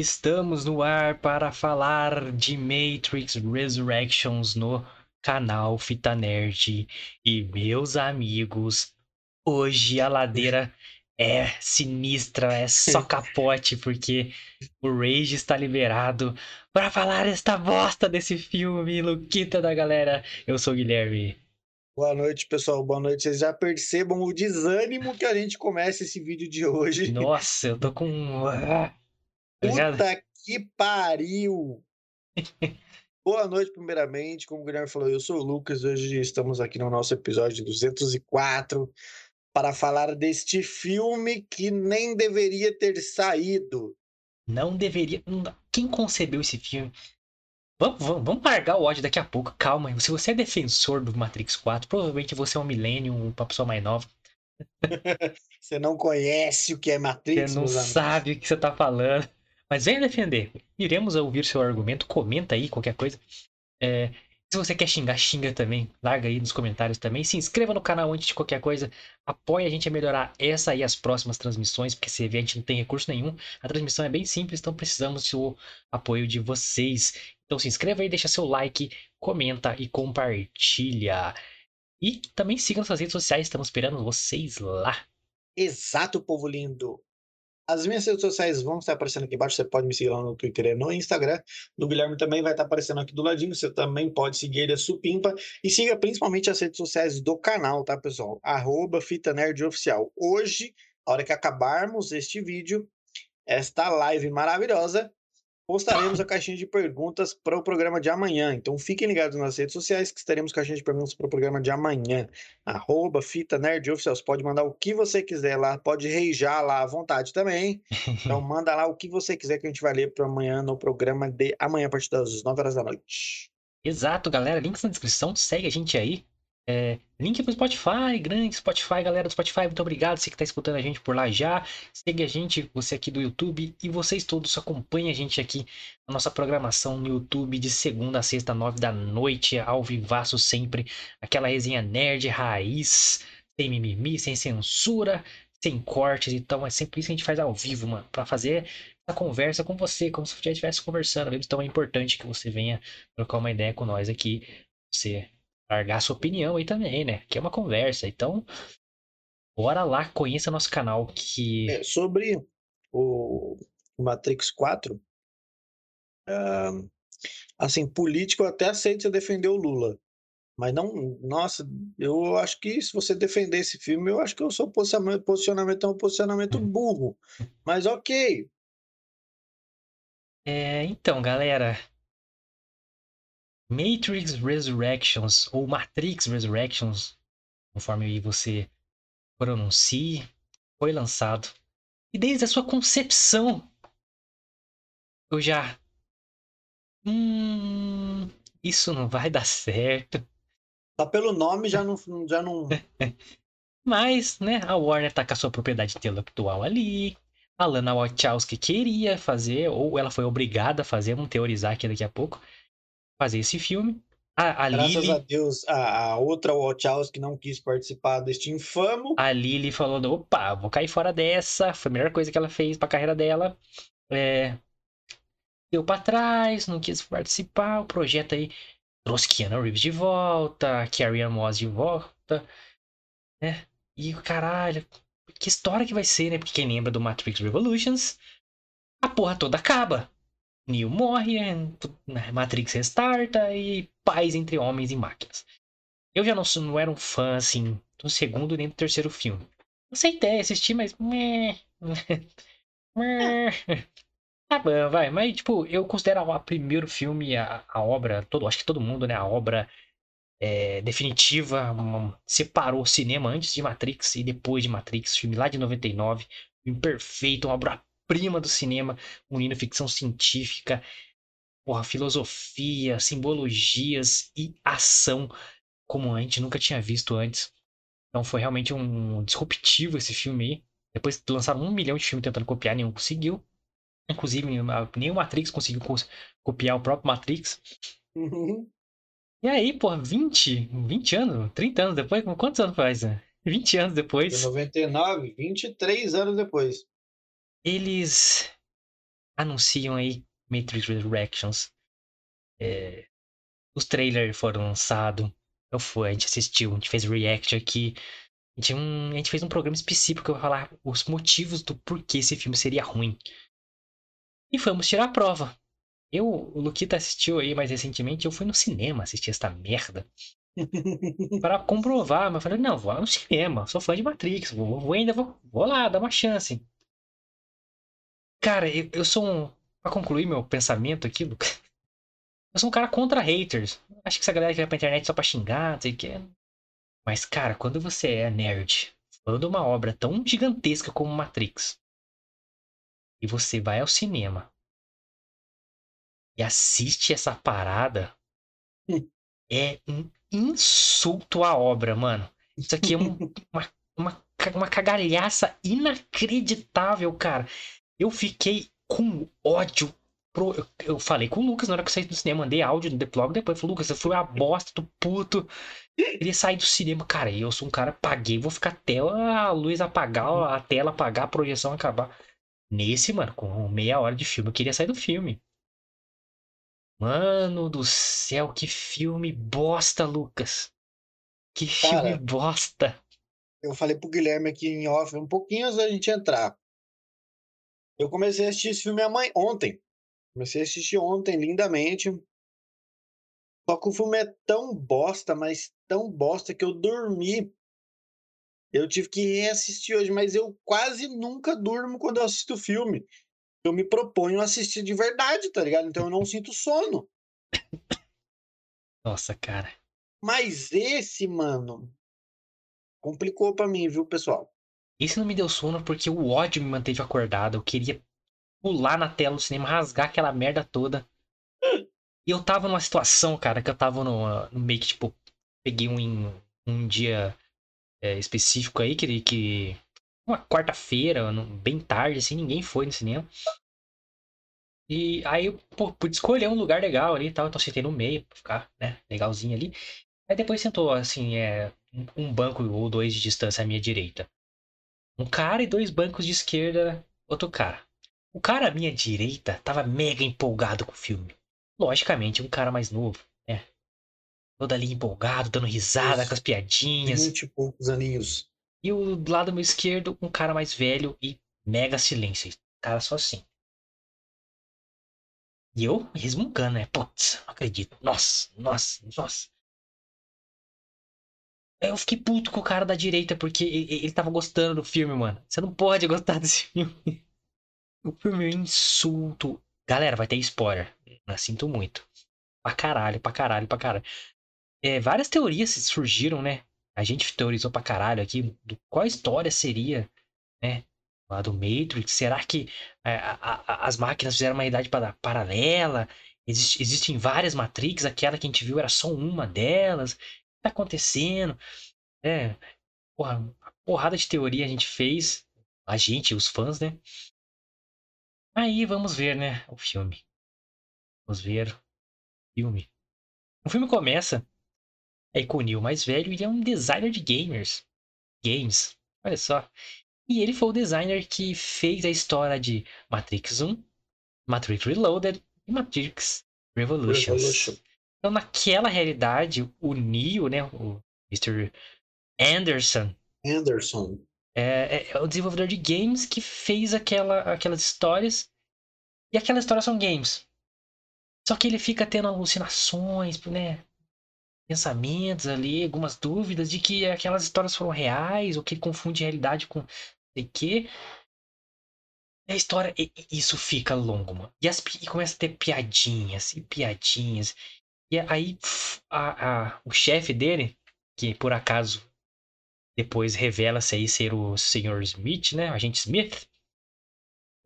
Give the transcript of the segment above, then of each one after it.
Estamos no ar para falar de Matrix Resurrections no canal Fita Nerd. E meus amigos, hoje a ladeira é sinistra, é só capote, porque o Rage está liberado para falar esta bosta desse filme, Luquita da galera. Eu sou o Guilherme. Boa noite, pessoal. Boa noite. Vocês já percebam o desânimo que a gente começa esse vídeo de hoje. Nossa, eu tô com. Ah, Puta que pariu! Boa noite, primeiramente. Como o Guilherme falou, eu sou o Lucas. Hoje estamos aqui no nosso episódio 204 para falar deste filme que nem deveria ter saído. Não deveria. Quem concebeu esse filme? Vamos, vamos, vamos largar o ódio daqui a pouco. Calma. Se você é defensor do Matrix 4, provavelmente você é um millennium, uma pessoa mais nova. você não conhece o que é Matrix, Você não sabe o que você tá falando. Mas venha defender. Iremos ouvir seu argumento. Comenta aí qualquer coisa. É, se você quer xingar, xinga também. Larga aí nos comentários também. Se inscreva no canal antes de qualquer coisa. Apoie a gente a melhorar essa e as próximas transmissões, porque você vê, a gente não tem recurso nenhum. A transmissão é bem simples, então precisamos do apoio de vocês. Então se inscreva aí, deixa seu like, comenta e compartilha. E também siga nossas redes sociais, estamos esperando vocês lá. Exato, povo lindo. As minhas redes sociais vão estar aparecendo aqui embaixo. Você pode me seguir lá no Twitter e no Instagram. Do Guilherme também vai estar aparecendo aqui do ladinho. Você também pode seguir ele, a Supimpa. E siga principalmente as redes sociais do canal, tá, pessoal? Arroba Fita Nerd Oficial. Hoje, a hora que acabarmos este vídeo, esta live maravilhosa, postaremos a caixinha de perguntas para o programa de amanhã. Então fiquem ligados nas redes sociais que estaremos caixinha de perguntas para o programa de amanhã. Arroba Fita Nerd Oficial. Você pode mandar o que você quiser lá, pode reijar lá à vontade também. Então manda lá o que você quiser que a gente vai ler para amanhã no programa de amanhã a partir das 9 horas da noite. Exato, galera. Links na descrição. Segue a gente aí. É, link pro Spotify, grande Spotify, galera do Spotify, muito obrigado. Você que está escutando a gente por lá já. Segue a gente, você aqui do YouTube e vocês todos acompanhem a gente aqui na nossa programação no YouTube de segunda a sexta, nove da noite, ao vivaço sempre. Aquela resenha nerd, raiz, sem mimimi, sem censura, sem cortes. Então é sempre isso que a gente faz ao vivo, mano, para fazer a conversa com você, como se você estivesse conversando. Então é importante que você venha trocar uma ideia com nós aqui. Você largar sua opinião aí também, né? Que é uma conversa. Então, bora lá, conheça nosso canal que... É, sobre o Matrix 4, uh, assim, político eu até aceito você defender o Lula. Mas não, nossa, eu acho que se você defender esse filme, eu acho que o seu posicionamento, posicionamento é um posicionamento hum. burro. Mas ok. É, então, galera, Matrix Resurrections, ou Matrix Resurrections, conforme você pronuncie, foi lançado. E desde a sua concepção, eu já. Hum. Isso não vai dar certo. Só pelo nome já não. Já não... Mas, né, a Warner tá com a sua propriedade intelectual ali. A Lana Wachowski queria fazer, ou ela foi obrigada a fazer, vamos teorizar aqui daqui a pouco fazer esse filme. A, a Graças Lily, a Deus, a, a outra Wachowski não quis participar deste infamo. A Lily falou: opa, vou cair fora dessa. Foi a melhor coisa que ela fez pra carreira dela. É... Deu pra trás, não quis participar. O projeto aí trouxe Keanu Reeves de volta, Carrie Ann Moss de volta. Né? E caralho, que história que vai ser, né? Porque quem lembra do Matrix Revolutions, a porra toda acaba. Neo morre, é, né, Matrix restarta e paz entre homens e máquinas. Eu já não, não era um fã, assim, do segundo nem do terceiro filme. Aceitei assistir, mas. Tá bom, vai. Mas, tipo, eu considero o primeiro filme, a, a obra, todo, acho que todo mundo, né? A obra é, definitiva, um, separou o cinema antes de Matrix e depois de Matrix, filme lá de 99, filme perfeito, uma obra prima do cinema, unindo ficção científica, porra, filosofia, simbologias e ação, como a gente nunca tinha visto antes. Então foi realmente um disruptivo esse filme aí. Depois lançaram um milhão de filmes tentando copiar, nenhum conseguiu. Inclusive, nem o Matrix conseguiu copiar o próprio Matrix. Uhum. E aí, pô, 20, 20 anos, 30 anos depois? Quantos anos faz? 20 anos depois. 99, 23 anos depois eles anunciam aí Matrix Resurrections. É, os trailers foram lançados. Eu fui, a gente assistiu, a gente fez react aqui. A gente, um, a gente fez um programa específico que eu vou falar os motivos do porquê esse filme seria ruim. E vamos tirar a prova. Eu, o Luquita assistiu aí mais recentemente, eu fui no cinema assistir essa merda. para comprovar, mas eu falei, não, vou no cinema, sou fã de Matrix, vou, vou ainda, vou, vou lá, dar uma chance. Cara, eu, eu sou um. Pra concluir meu pensamento aqui, Lucas. Eu sou um cara contra haters. Acho que essa galera que vai pra internet só pra xingar, não sei o que. Mas, cara, quando você é nerd, de uma obra tão gigantesca como Matrix, e você vai ao cinema e assiste essa parada, é um insulto à obra, mano. Isso aqui é um, uma, uma, uma cagalhaça inacreditável, cara. Eu fiquei com ódio Pro, eu, falei com o Lucas na hora que eu saí do cinema, mandei áudio no Deplog depois. Falei, Lucas, eu fui a bosta do puto. Queria sair do cinema. Cara, eu sou um cara, paguei, vou ficar até a luz apagar, a tela apagar, a projeção acabar. Nesse, mano, com meia hora de filme, eu queria sair do filme. Mano do céu, que filme bosta, Lucas. Que filme cara, bosta. Eu falei pro Guilherme aqui em off, um pouquinho antes da gente entrar. Eu comecei a assistir esse filme ontem. Comecei a assistir ontem lindamente. Só que o filme é tão bosta, mas tão bosta que eu dormi. Eu tive que reassistir hoje, mas eu quase nunca durmo quando eu assisto filme. Eu me proponho a assistir de verdade, tá ligado? Então eu não sinto sono. Nossa, cara. Mas esse, mano, complicou para mim, viu, pessoal? Esse não me deu sono porque o ódio me manteve acordado. Eu queria pular na tela do cinema, rasgar aquela merda toda. E eu tava numa situação, cara, que eu tava no, no meio que, tipo, peguei um, um dia é, específico aí, que, que uma quarta-feira, bem tarde, assim, ninguém foi no cinema. E aí eu pô, pude escolher um lugar legal ali e tal, então sentei no meio pra ficar, né, legalzinho ali. Aí depois sentou, assim, é, um banco ou dois de distância à minha direita. Um cara e dois bancos de esquerda, outro cara. O cara à minha direita tava mega empolgado com o filme. Logicamente, um cara mais novo, né? Todo ali empolgado, dando risada com as piadinhas. Vinte e poucos aninhos. E o do lado meu esquerdo, um cara mais velho e mega silêncio. Cara só assim. E eu resmungando, né? Putz, não acredito. Nossa, nossa, nossa. Eu fiquei puto com o cara da direita porque ele tava gostando do filme, mano. Você não pode gostar desse filme. O primeiro insulto. Galera, vai ter spoiler. Eu sinto muito. Pra caralho, pra caralho, pra caralho. É, várias teorias surgiram, né? A gente teorizou pra caralho aqui do qual história seria, né? Lá do Matrix. Será que é, a, a, as máquinas fizeram uma realidade paralela? Existe, existem várias Matrix, aquela que a gente viu era só uma delas. Tá acontecendo? É, porra, uma porrada de teoria a gente fez. A gente, os fãs, né? Aí vamos ver, né, o filme. Vamos ver o filme. O filme começa aí com o Neil mais velho, ele é um designer de gamers. Games. Olha só. E ele foi o designer que fez a história de Matrix 1, Matrix Reloaded e Matrix Revolutions. Revolution. Então, naquela realidade, o Neo, né, o Mr. Anderson. Anderson. É, é, é, o desenvolvedor de games que fez aquela, aquelas histórias. E aquelas histórias são games. Só que ele fica tendo alucinações, né? Pensamentos ali, algumas dúvidas de que aquelas histórias foram reais, ou que ele confunde realidade com sei que. E a história, e, isso fica longo, mano. E, as, e começa a ter piadinhas e piadinhas. E aí a, a, o chefe dele, que por acaso depois revela-se aí ser o Sr. Smith, né? O agente Smith.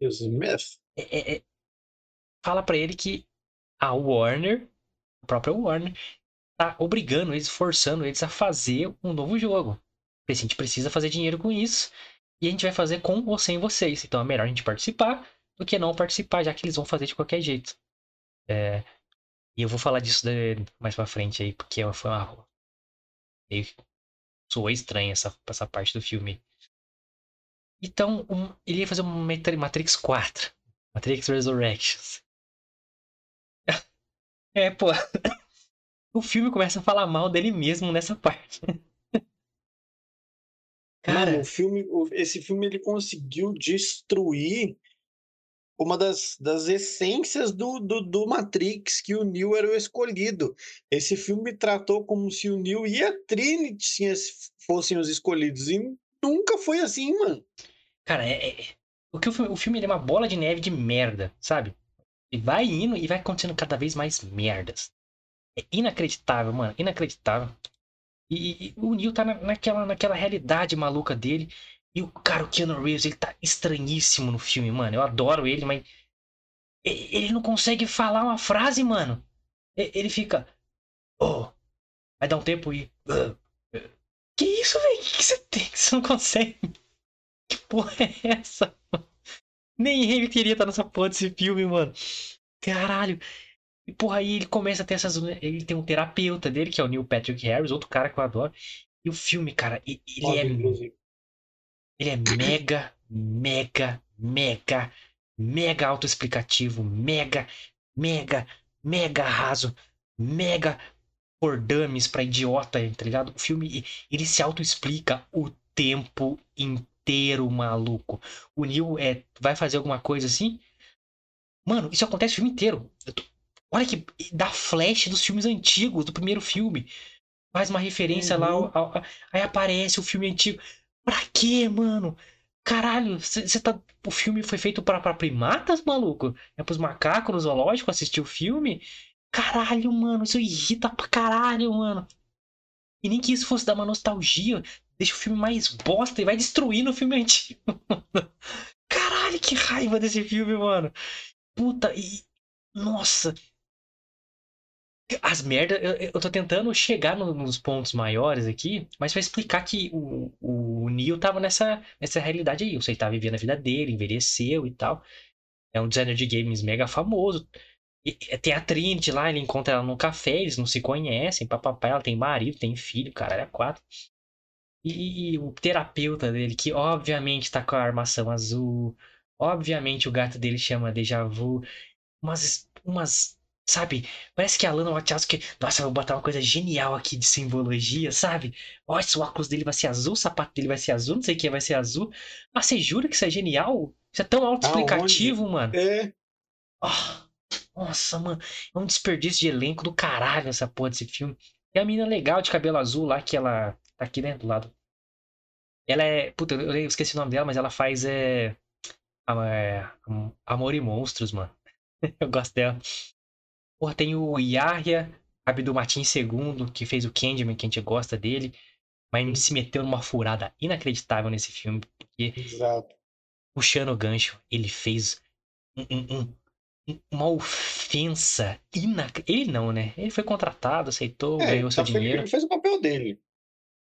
Smith. É, é, é, fala para ele que a Warner, a própria Warner, tá obrigando eles, forçando eles a fazer um novo jogo. A gente precisa fazer dinheiro com isso. E a gente vai fazer com ou sem vocês. Então é melhor a gente participar do que não participar, já que eles vão fazer de qualquer jeito. É, e eu vou falar disso mais pra frente aí, porque foi uma. Meio soou estranha essa, essa parte do filme. Então, um, ele ia fazer uma Matrix 4. Matrix Resurrections. É, pô. O filme começa a falar mal dele mesmo nessa parte. Mano, Cara, o filme, esse filme ele conseguiu destruir uma das, das essências do, do, do Matrix, que o Neo era o escolhido. Esse filme tratou como se o Neo e a Trinity fossem os escolhidos. E nunca foi assim, mano. cara, é, é- o, que o filme, o filme é uma bola de neve de merda, sabe? E vai indo e vai acontecendo cada vez mais merdas. É inacreditável, mano. Inacreditável. E- e o Neo tá na- naquela, naquela realidade maluca dele. E o cara, o Keanu Reeves, ele tá estranhíssimo no filme, mano. Eu adoro ele, mas. Ele não consegue falar uma frase, mano. Ele fica. Oh. Vai dar um tempo e. "Ah, ah." Que isso, velho? O que você tem que você não consegue? Que porra é essa? Nem ele queria estar nessa porra desse filme, mano. Caralho. E porra, aí ele começa a ter essas. Ele tem um terapeuta dele, que é o Neil Patrick Harris, outro cara que eu adoro. E o filme, cara, ele Foda, é, inclusive. Ele é mega, mega, mega, mega autoexplicativo, mega, mega, mega raso, mega por dummies pra idiota, tá ligado? O filme, ele se autoexplica o tempo inteiro, maluco. O Neil é, vai fazer alguma coisa assim. Mano, isso acontece o filme inteiro. Tô- Olha que dá flash dos filmes antigos, do primeiro filme. Faz uma referência lá, Uhum. ao- ao- aí aparece o filme antigo. Pra quê, mano? Caralho, você tá. O filme foi feito pra primatas, maluco? É pros macacos no zoológico assistir o filme? Caralho, mano, isso irrita pra caralho, mano. E nem que isso fosse dar uma nostalgia, deixa o filme mais bosta e vai destruindo o filme antigo. Caralho, que raiva desse filme, mano. Puta, e. Nossa. As merdas. Eu, eu tô tentando chegar no- nos pontos maiores aqui, mas pra explicar que o, o Neo tava nessa, nessa realidade aí. Você tá vivendo a vida dele, envelheceu e tal. É um designer de games mega famoso. E tem a Trinity lá, ele encontra ela num café, eles não se conhecem, papapá, ela tem marido, tem filho, caralho, é quatro. E, e o terapeuta dele, que obviamente tá com a armação azul, obviamente o gato dele chama Deja Vu, umas, umas, sabe, parece que a Lana Wachowski, nossa, eu vou botar uma coisa genial aqui de simbologia, sabe? Olha, o óculos dele vai ser azul, o sapato dele vai ser azul, não sei o que vai ser azul. Mas você jura que isso é genial? Isso é tão autoexplicativo, mano. É, Ah, nossa, mano. É um desperdício de elenco do caralho essa porra desse filme. Tem a menina legal de cabelo azul lá, que ela tá aqui, né, do lado. Ela é. Puta, eu esqueci o nome dela, mas ela faz. É, é, Amor e Monstros, mano. Eu gosto dela. Porra, tem o Yahya Abdul Martins II, que fez o Candyman, que a gente gosta dele. Mas se meteu numa furada inacreditável nesse filme. Porque exato. puxando o gancho, ele fez um- um- um- um- uma ofensa inacreditável. Ele não, né? Ele foi contratado, aceitou, É, ganhou seu tá dinheiro. Ele fez o papel dele.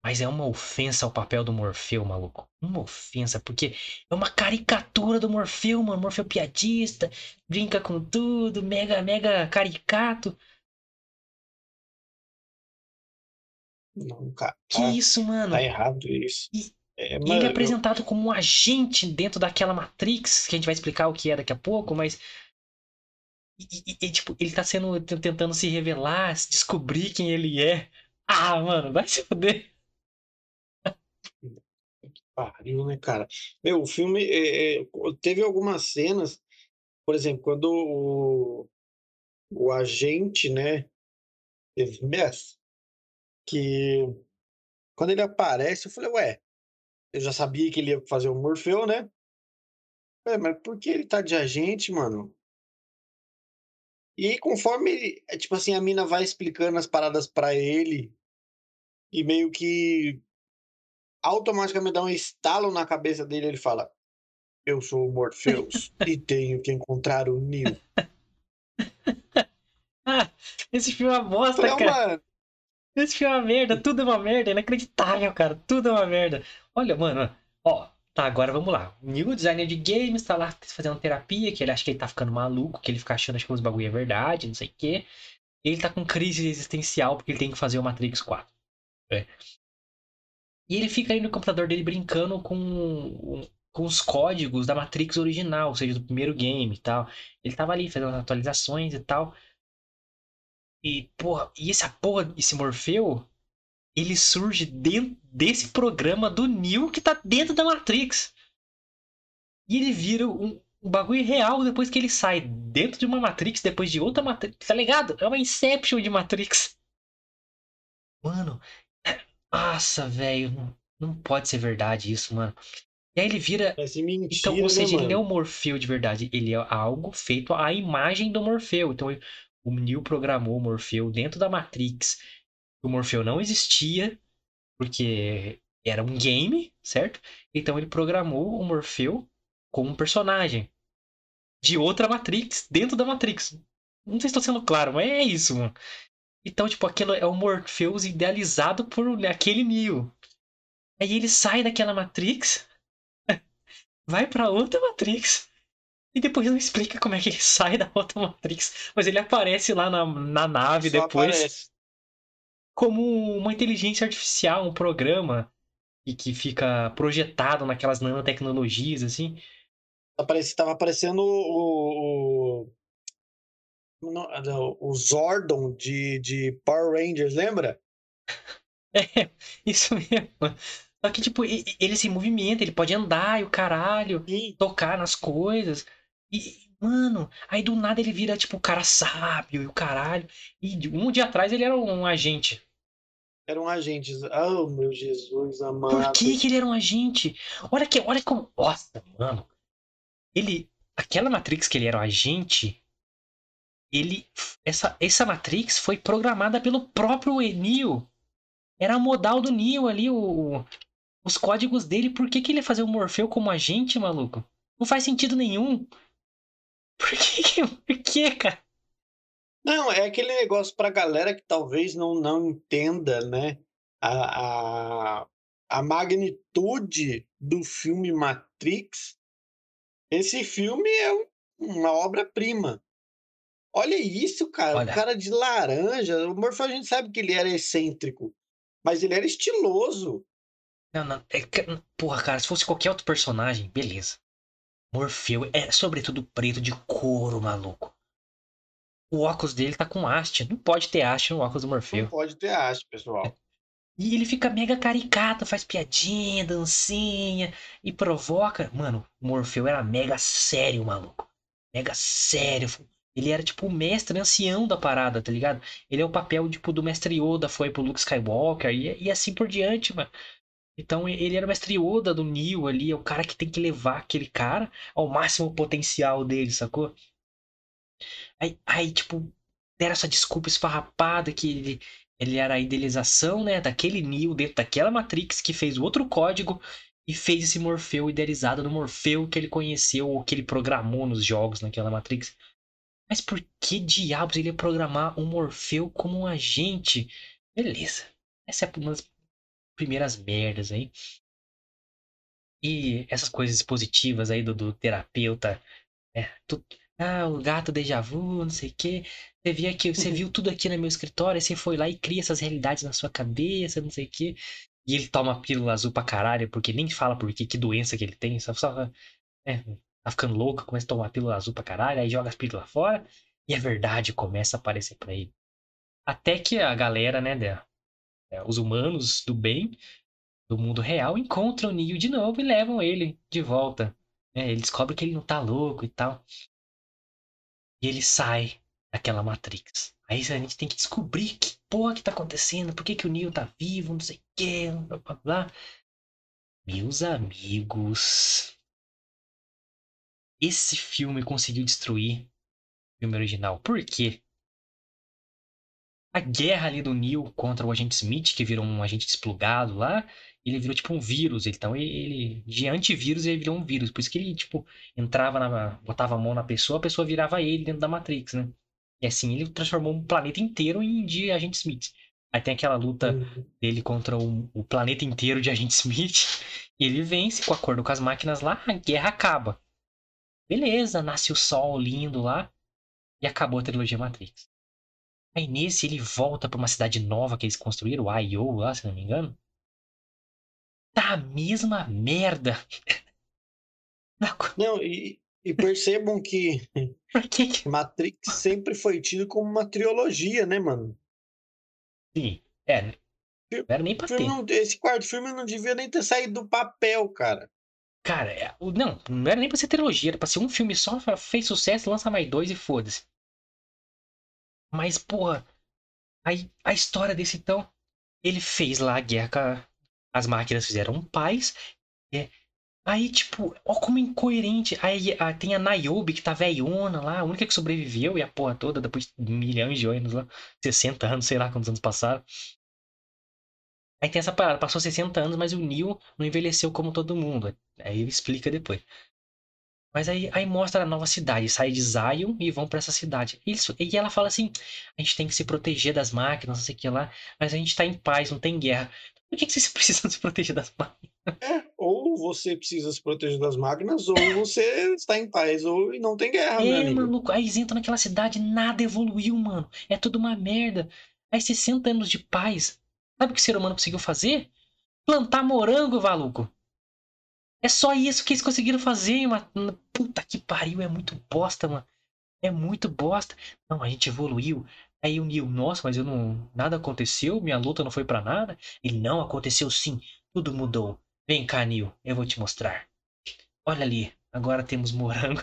Mas é uma ofensa ao papel do Morfeu, maluco. Uma ofensa, porque é uma caricatura do Morfeu, mano. Morfeu piadista, brinca com tudo, mega, mega caricato. Não, cara. Que Tá, isso, mano? tá errado isso. E- É, mano, ele é eu- apresentado como um agente dentro daquela Matrix, que a gente vai explicar o que é daqui a pouco, mas. E, e- e, tipo, ele tá sendo. tentando se revelar, se descobrir quem ele é. Ah, mano, vai se fuder. Pariu, né, cara? Meu, o filme é, é, teve algumas cenas, por exemplo, quando o, o agente, né, Smith, que quando ele aparece, eu falei, ué, eu já sabia que ele ia fazer o Morfeu, né? Ué, mas por que ele tá de agente, mano? E conforme, é, tipo assim, a mina vai explicando as paradas pra ele, e meio que automaticamente dá um estalo na cabeça dele, ele fala: Eu sou o Morpheus e tenho que encontrar o Neo. Ah, esse filme é uma bosta, falei, cara. mano, Esse filme é uma merda, tudo é uma merda, é inacreditável, cara. Tudo é uma merda. Olha, mano, ó, tá, agora vamos lá. O New designer de games tá lá fazendo terapia, que ele acha que ele tá ficando maluco, que ele fica achando que os bagulho é verdade, não sei o quê. Ele tá com crise existencial porque ele tem que fazer o Matrix 4. É. E ele fica aí no computador dele brincando com com os códigos da Matrix original, ou seja, do primeiro game e tal. Ele tava ali fazendo atualizações e tal. E, porra, e essa porra, esse Morfeu, ele surge dentro desse programa do Neo que tá dentro da Matrix. E ele vira um, um bagulho real depois que ele sai dentro de uma Matrix, depois de outra Matrix, tá ligado? É uma Inception de Matrix. Mano. Nossa, velho, não, não pode ser verdade isso, mano. E aí ele vira. Mentira, então, ou seja, né, ele não é o Morfeu de verdade. Ele é algo feito à imagem do Morfeu. Então, o Neo programou o Morfeu dentro da Matrix. O Morfeu não existia, porque era um game, certo? Então ele programou o Morfeu como um personagem de outra Matrix, dentro da Matrix. Não sei se estou sendo claro, mas é isso, mano. Então, tipo, aquilo é o Morpheus idealizado por aquele Neo. Aí ele sai daquela Matrix, vai para outra Matrix, e depois não explica como é que ele sai da outra Matrix. Mas ele aparece lá na, na nave Só depois. Aparece. Como uma inteligência artificial, um programa. E que fica projetado naquelas nanotecnologias, assim. Aparece, tava aparecendo o. o... O Zordon de, de Power Rangers, lembra? É, isso mesmo. Só que, tipo, ele se movimenta, ele pode andar e o caralho, Sim. tocar nas coisas. E, mano, aí do nada ele vira, tipo, o cara sábio e o caralho. E um dia atrás ele era um agente. Era um agente. Oh, meu Jesus amado. Por que, que ele era um agente? Olha que, olha como. Nossa, mano. Ele. Aquela Matrix que ele era um agente. Ele. Essa, essa Matrix foi programada pelo próprio Neo. Era a modal do Neo ali, o, os códigos dele. Por que, que ele ia fazer o Morfeu como agente, maluco? Não faz sentido nenhum. Por que? Por que, cara? Não, é aquele negócio pra galera que talvez não, não entenda, né? A, a, a magnitude do filme Matrix. Esse filme é uma obra-prima. Olha isso, cara. Olha. O cara de laranja. O Morpho a gente sabe que ele era excêntrico. Mas ele era estiloso. Não, não. É, porra, cara, se fosse qualquer outro personagem, beleza. Morfeu é sobretudo preto de couro, maluco. O óculos dele tá com haste. Não pode ter haste no óculos do Morfeu. Não pode ter haste, pessoal. E ele fica mega caricato, faz piadinha, dancinha e provoca. Mano, o Morfeu era mega sério, maluco. Mega sério. Ele era tipo o mestre ancião da parada, tá ligado? Ele é o papel tipo do mestre Yoda foi pro Luke Skywalker e, e assim por diante, mano. Então ele era o mestre Yoda do Neo ali, é o cara que tem que levar aquele cara ao máximo potencial dele, sacou? Aí, aí tipo, deram essa desculpa esfarrapada que ele, ele era a idealização, né, daquele Neo dentro daquela Matrix que fez o outro código e fez esse Morfeu idealizado no Morfeu que ele conheceu ou que ele programou nos jogos naquela Matrix. Mas por que diabos ele ia programar um Morfeu como um agente? Beleza. Essa é uma das primeiras merdas aí. E essas coisas positivas aí do, do terapeuta. É, tu, ah, o gato déjà vu, não sei o quê. Você, via que, você viu tudo aqui no meu escritório, você foi lá e cria essas realidades na sua cabeça, não sei o quê. E ele toma pílula azul pra caralho, porque nem fala por que, que doença que ele tem, só, só é, tá ficando louco, começa a tomar pílula azul pra caralho, aí joga as pílulas fora, e a verdade começa a aparecer pra ele. Até que a galera, né, é, os humanos do bem, do mundo real, encontram o Neo de novo e levam ele de volta. É, ele descobre que ele não tá louco e tal. E ele sai daquela Matrix. Aí a gente tem que descobrir que porra que tá acontecendo, por que, que o Neo tá vivo, não sei o que, blá blá blá. Meus amigos. Esse filme conseguiu destruir o filme original. Por quê? a guerra ali do Neil contra o agente Smith, que virou um agente desplugado lá, ele virou tipo um vírus. Então ele, de antivírus, ele virou um vírus. Por isso que ele, tipo, entrava na. botava a mão na pessoa, a pessoa virava ele dentro da Matrix, né? E assim ele transformou um planeta inteiro em de agente Smith. Aí tem aquela luta uhum. dele contra o, o, planeta inteiro de agente Smith. E ele vence com acordo com as máquinas lá, a guerra acaba. Beleza, nasce o sol lindo lá. E acabou a trilogia Matrix. Aí nesse ele volta para uma cidade nova que eles construíram, o I.O. lá, se não me engano. Tá a mesma merda. Não, e, e percebam que que... Matrix sempre foi tido como uma trilogia, né, mano? Sim, é. Não era nem pra ter. Não, esse quarto filme não devia nem ter saído do papel, cara. Cara, é, não, não era nem pra ser trilogia, era pra ser um filme só, fez sucesso, lança mais dois e foda-se. Mas, porra, aí a história desse então, ele fez lá a guerra as máquinas fizeram paz. É, aí, tipo, ó como incoerente. Aí a, tem a Niobe, que tá velhona lá, a única que sobreviveu e a porra toda, depois de milhões de anos lá, 60 anos, sei lá quantos anos passaram. Aí tem essa parada, passou 60 anos, mas o Neo não envelheceu como todo mundo. Aí ele explica depois. Mas aí, aí mostra a nova cidade, sai de Zion e vão para essa cidade. Isso, e ela fala assim: a gente tem que se proteger das máquinas, não sei o que lá, mas a gente tá em paz, não tem guerra. Por que, que vocês precisam se proteger das máquinas? É, ou você precisa se proteger das máquinas, ou você está em paz, ou não tem guerra, É, maluco, aí eles entram naquela cidade, nada evoluiu, mano. É tudo uma merda. Aí 60 anos de paz. Sabe o que o ser humano conseguiu fazer? Plantar morango, maluco. É só isso que eles conseguiram fazer, mano. Puta que pariu, é muito bosta, mano. É muito bosta. Não, a gente evoluiu. Aí o Neil, nossa, mas eu não. Nada aconteceu, minha luta não foi para nada. Ele, não, aconteceu sim. Tudo mudou. Vem cá, Neil, eu vou te mostrar. Olha ali, agora temos morango.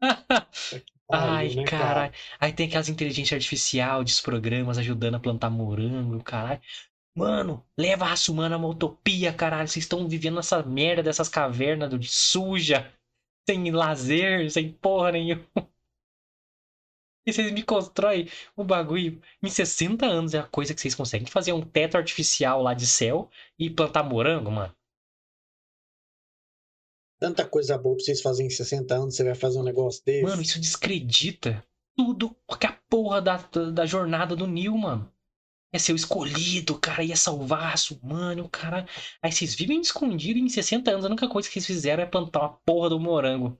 Ai, né, caralho. Aí tem aquelas inteligências artificial, de programas ajudando a plantar morango, caralho. Mano, leva a raça humana a uma utopia, caralho. Vocês estão vivendo essa merda dessas cavernas de suja, sem lazer, sem porra nenhuma. E vocês me constroem um bagulho em 60 anos. É a coisa que vocês conseguem fazer um teto artificial lá de céu e plantar morango, mano. Tanta coisa boa pra vocês fazerem em 60 anos, você vai fazer um negócio desse. Mano, isso descredita tudo que a porra da, da jornada do Neil, mano é ser o escolhido, cara ia salvar a raça humana, o cara. Aí vocês vivem escondidos em 60 anos, a única coisa que eles fizeram é plantar uma porra do morango.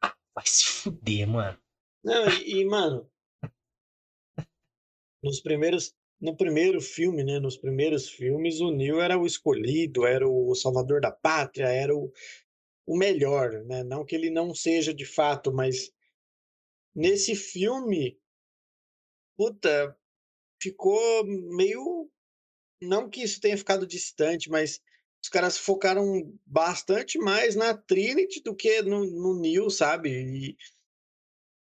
Ah, vai se fuder, mano. Não, e, e mano. nos primeiros. No primeiro filme, né? Nos primeiros filmes, o Neil era o escolhido, era o salvador da pátria, era o, o melhor, né? Não que ele não seja de fato, mas nesse filme, puta, ficou meio. Não que isso tenha ficado distante, mas os caras focaram bastante mais na Trinity do que no, no Neil, sabe? E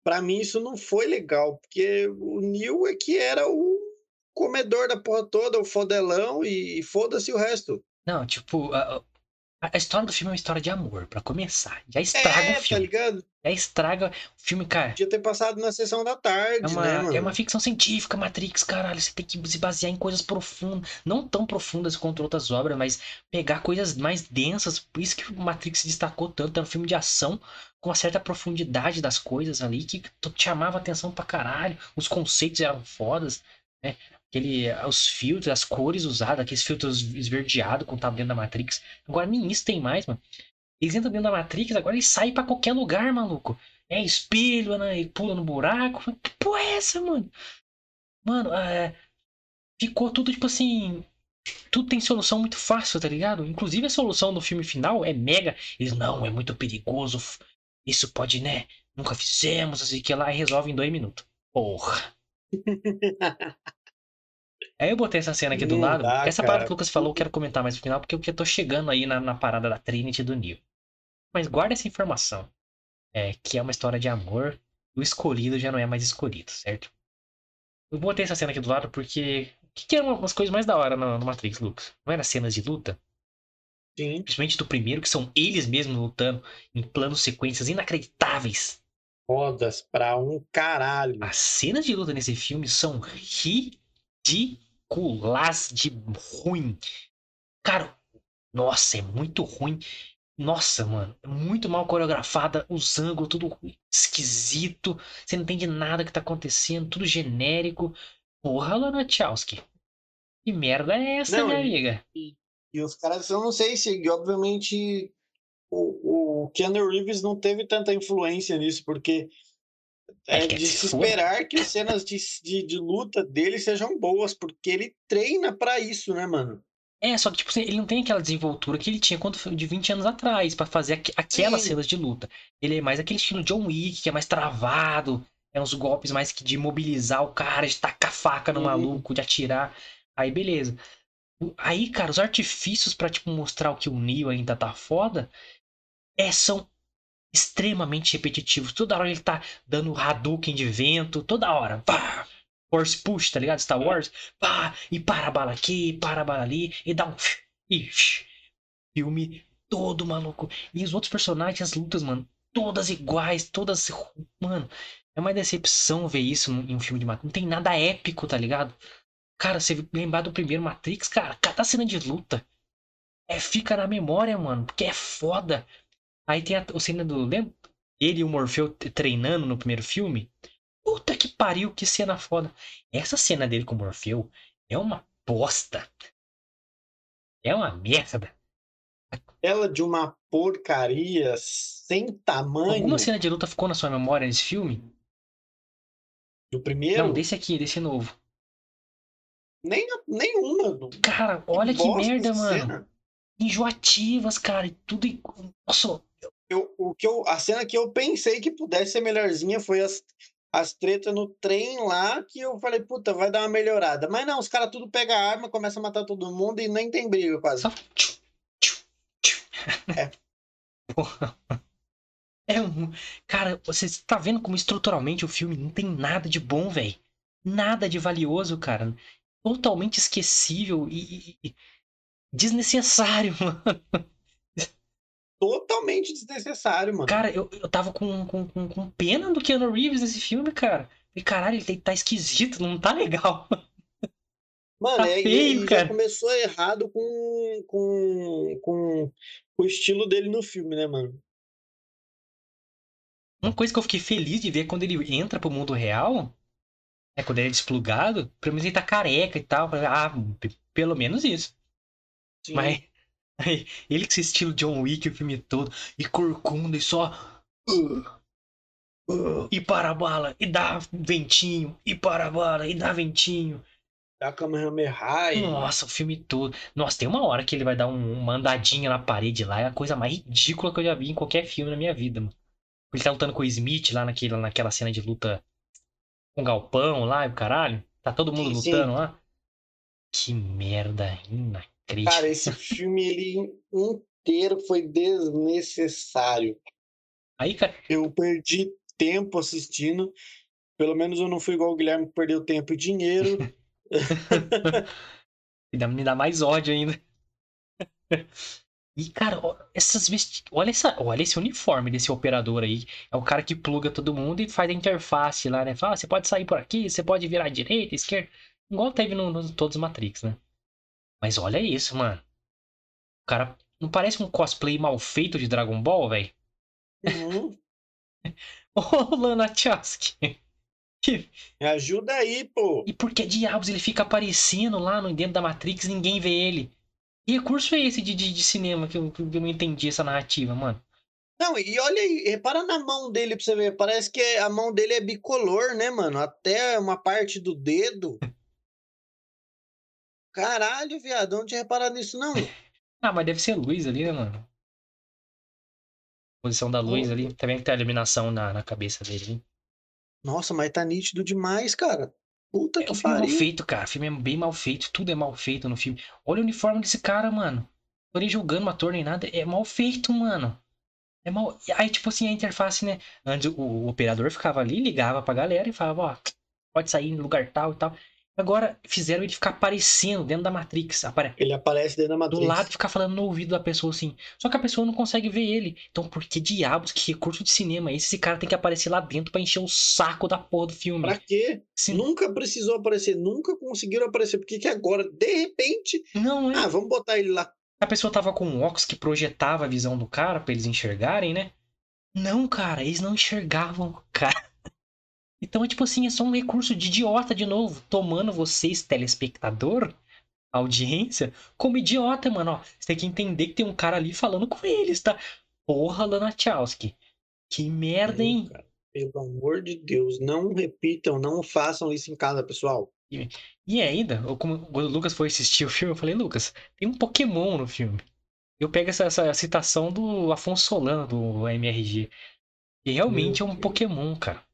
para mim isso não foi legal, porque o Neil é que era o comedor da porra toda, o fodelão, e, e foda-se o resto. Não, tipo, história do filme é uma história de amor, para começar. Já estraga é, o tá filme. Tá ligado? Já estraga o filme, cara. Podia ter passado na sessão da tarde, é uma, né, mano? É uma ficção científica, Matrix, caralho. Você tem que se basear em coisas profundas. Não tão profundas quanto outras obras, mas pegar coisas mais densas. Por isso que o Matrix se destacou tanto. Era um filme de ação com uma certa profundidade das coisas ali que chamava atenção pra caralho. Os conceitos eram fodas, né? Aquele, os filtros, as cores usadas, aqueles filtros esverdeados quando tava dentro da Matrix. Agora nem isso tem mais, mano. Eles entram dentro da Matrix, agora eles saem pra qualquer lugar, maluco. É espelho, né? Pula no buraco. Que porra é essa, mano? Mano, é... ficou tudo tipo assim. Tudo tem solução muito fácil, tá ligado? Inclusive a solução do filme final é mega. Eles, não, é muito perigoso. Isso pode, né? Nunca fizemos, assim que lá e resolve em dois minutos. Porra. Aí eu botei essa cena aqui do lado. Dá, essa cara. parada que o Lucas falou, eu quero comentar mais no final, porque eu tô chegando aí na, na parada da Trinity do Neil. Mas guarda essa informação. É, que é uma história de amor. O escolhido já não é mais escolhido, certo? Eu botei essa cena aqui do lado porque. O que, que eram umas coisas mais da hora no, no Matrix, Lucas? Não era cenas de luta? Sim. Principalmente do primeiro, que são eles mesmos lutando em planos sequências inacreditáveis. Fodas pra um caralho. As cenas de luta nesse filme são ridículas ridículas de ruim. Cara, nossa, é muito ruim. Nossa, mano, é muito mal coreografada, os ângulos, tudo esquisito. Você não entende nada que tá acontecendo, tudo genérico. Porra, Lana Tchowski. Que merda é essa, não, minha e, amiga? E, e, os caras, eu não sei se, obviamente, o, o Keanu Reeves não teve tanta influência nisso, porque é, é de se esperar que as cenas de, de, de, luta dele sejam boas, porque ele treina para isso, né, mano? É, só que, tipo, assim, ele não tem aquela desenvoltura que ele tinha quando de 20 anos atrás, pra fazer aqu- aquelas Sim. cenas de luta. Ele é mais aquele estilo John Wick, que é mais travado, é uns golpes mais que de mobilizar o cara, de tacar faca no Uhum. maluco, de atirar. Aí, beleza. Aí, cara, os artifícios pra, tipo, mostrar o que o Neo ainda tá foda, é, são extremamente repetitivos. Toda hora ele tá dando Hadouken de vento, toda hora. Pá! Force push, tá ligado? Star Wars. Pá! E para a bala aqui, para a bala ali, e dá um. E. Filme todo maluco. E os outros personagens, as lutas, mano, todas iguais, todas. Mano, é uma decepção ver isso em um filme de Matrix. Não tem nada épico, tá ligado? Cara, você lembrar do primeiro Matrix, cara, cada cena de luta é, fica na memória, mano, porque é foda. Aí tem a, a cena do. Lembra? Ele e o Morfeu treinando no primeiro filme. Puta que pariu, que cena foda. Essa cena dele com o Morfeu é uma bosta. É uma merda. Ela de uma porcaria sem tamanho Alguma cena de luta ficou na sua memória nesse filme? do primeiro. Não, desse aqui, desse novo. Nem, nenhuma. Cara, olha que bosta merda, mano. Enjoativas, cara. E tudo. Nossa, Eu, o que eu, a cena que eu pensei que pudesse ser melhorzinha foi as, as tretas no trem lá, que eu falei, puta, vai dar uma melhorada. Mas não, os caras tudo pegam a arma, começam a matar todo mundo e nem tem briga quase. Só. É. Porra. É um. Cara, você tá vendo como estruturalmente o filme não tem nada de bom, velho. Nada de valioso, cara. Totalmente esquecível e desnecessário, mano. Totalmente desnecessário, mano. Cara, eu, eu tava com, com, com, pena do Keanu Reeves nesse filme, cara. E caralho, ele tá esquisito, não tá legal. Mano, Tá é, feio, e cara. já começou errado com, com, com o estilo dele no filme, né, mano? Uma coisa que eu fiquei feliz de ver quando ele entra pro mundo real, é quando ele é desplugado, pelo menos ele tá careca e tal. Ah, pelo menos isso. Sim. Mas ele com esse estilo John Wick o filme todo, e corcunda e só. uh, uh, e para a bala, e dá ventinho, e para a bala, e dá ventinho. Da Kamehameha. Nossa, o filme todo. Nossa, tem uma hora que ele vai dar um- uma andadinha na parede lá, é a coisa mais ridícula que eu já vi em qualquer filme na minha vida, mano. Ele tá lutando com o Smith lá naquele, naquela cena de luta com o galpão lá e o caralho. Tá todo mundo Sim, sim. lutando lá. Que merda inacreditável. Cara, esse filme ele inteiro foi desnecessário. Aí, cara, Eu perdi tempo assistindo. Pelo menos eu não fui igual o Guilherme que perdeu tempo e dinheiro. me dá, me dá mais ódio ainda. E, cara, essas vesti... olha, essa... olha esse uniforme desse operador aí. É o cara que pluga todo mundo e faz a interface lá, né? Fala, ah, você pode sair por aqui, você pode virar à direita, esquerda. Igual teve no, no todos os Matrix, né? Mas olha isso, mano. O cara não parece um cosplay mal feito de Dragon Ball, velho? Uhum. Ô, Lana Chasky. Me ajuda aí, pô. E por que diabos ele fica aparecendo lá no dentro da Matrix e ninguém vê ele? Que recurso é esse de, de, de cinema que eu, que eu não entendi essa narrativa, mano? Não, e olha aí, repara na mão dele pra você ver. Parece que a mão dele é bicolor, né, mano? Até uma parte do dedo. Caralho, viado, não tinha reparado nisso, não. Ah, mas deve ser luz ali, né, mano? Posição da luz ali. Também que tem a iluminação na, na cabeça dele. hein? Nossa, mas tá nítido demais, cara. Puta É que um filme mal pariu. feito, cara. O filme é bem mal feito. Tudo é mal feito no filme. Olha o uniforme desse cara, mano. Tô nem julgando o ator nem nada. É mal feito, mano. É mal. Aí, tipo assim, a interface, né? Antes o, o operador ficava ali, ligava pra galera e falava, ó, pode sair em lugar tal e tal. Agora fizeram ele ficar aparecendo dentro da Matrix. Apare... Ele aparece dentro da Do Matrix. lado ficar falando no ouvido da pessoa assim. Só que a pessoa não consegue ver ele. Então, por que diabos, que recurso de cinema é esse? Esse cara tem que aparecer lá dentro pra encher o saco da porra do filme. Pra quê? Se- Nunca precisou aparecer, nunca conseguiram aparecer. Por que que agora, de repente, Não, é. ah, vamos botar ele lá. A pessoa tava com um óculos que projetava a visão do cara pra eles enxergarem, né? Não, cara, eles não enxergavam o cara. Então é tipo assim, é só um recurso de idiota de novo, tomando vocês, telespectador, audiência, como idiota, mano. Ó, você tem que entender que tem um cara ali falando com eles, tá? Porra, Lana Tchowski. Que merda, hein? Cara, Pelo amor de Deus, não repitam, não façam isso em casa, pessoal. E, e ainda, como, quando o Lucas foi assistir o filme, eu falei, Lucas, tem um Pokémon no filme. Eu pego essa, essa citação do Afonso Solano, do MRG. E realmente é um Pokémon, cara.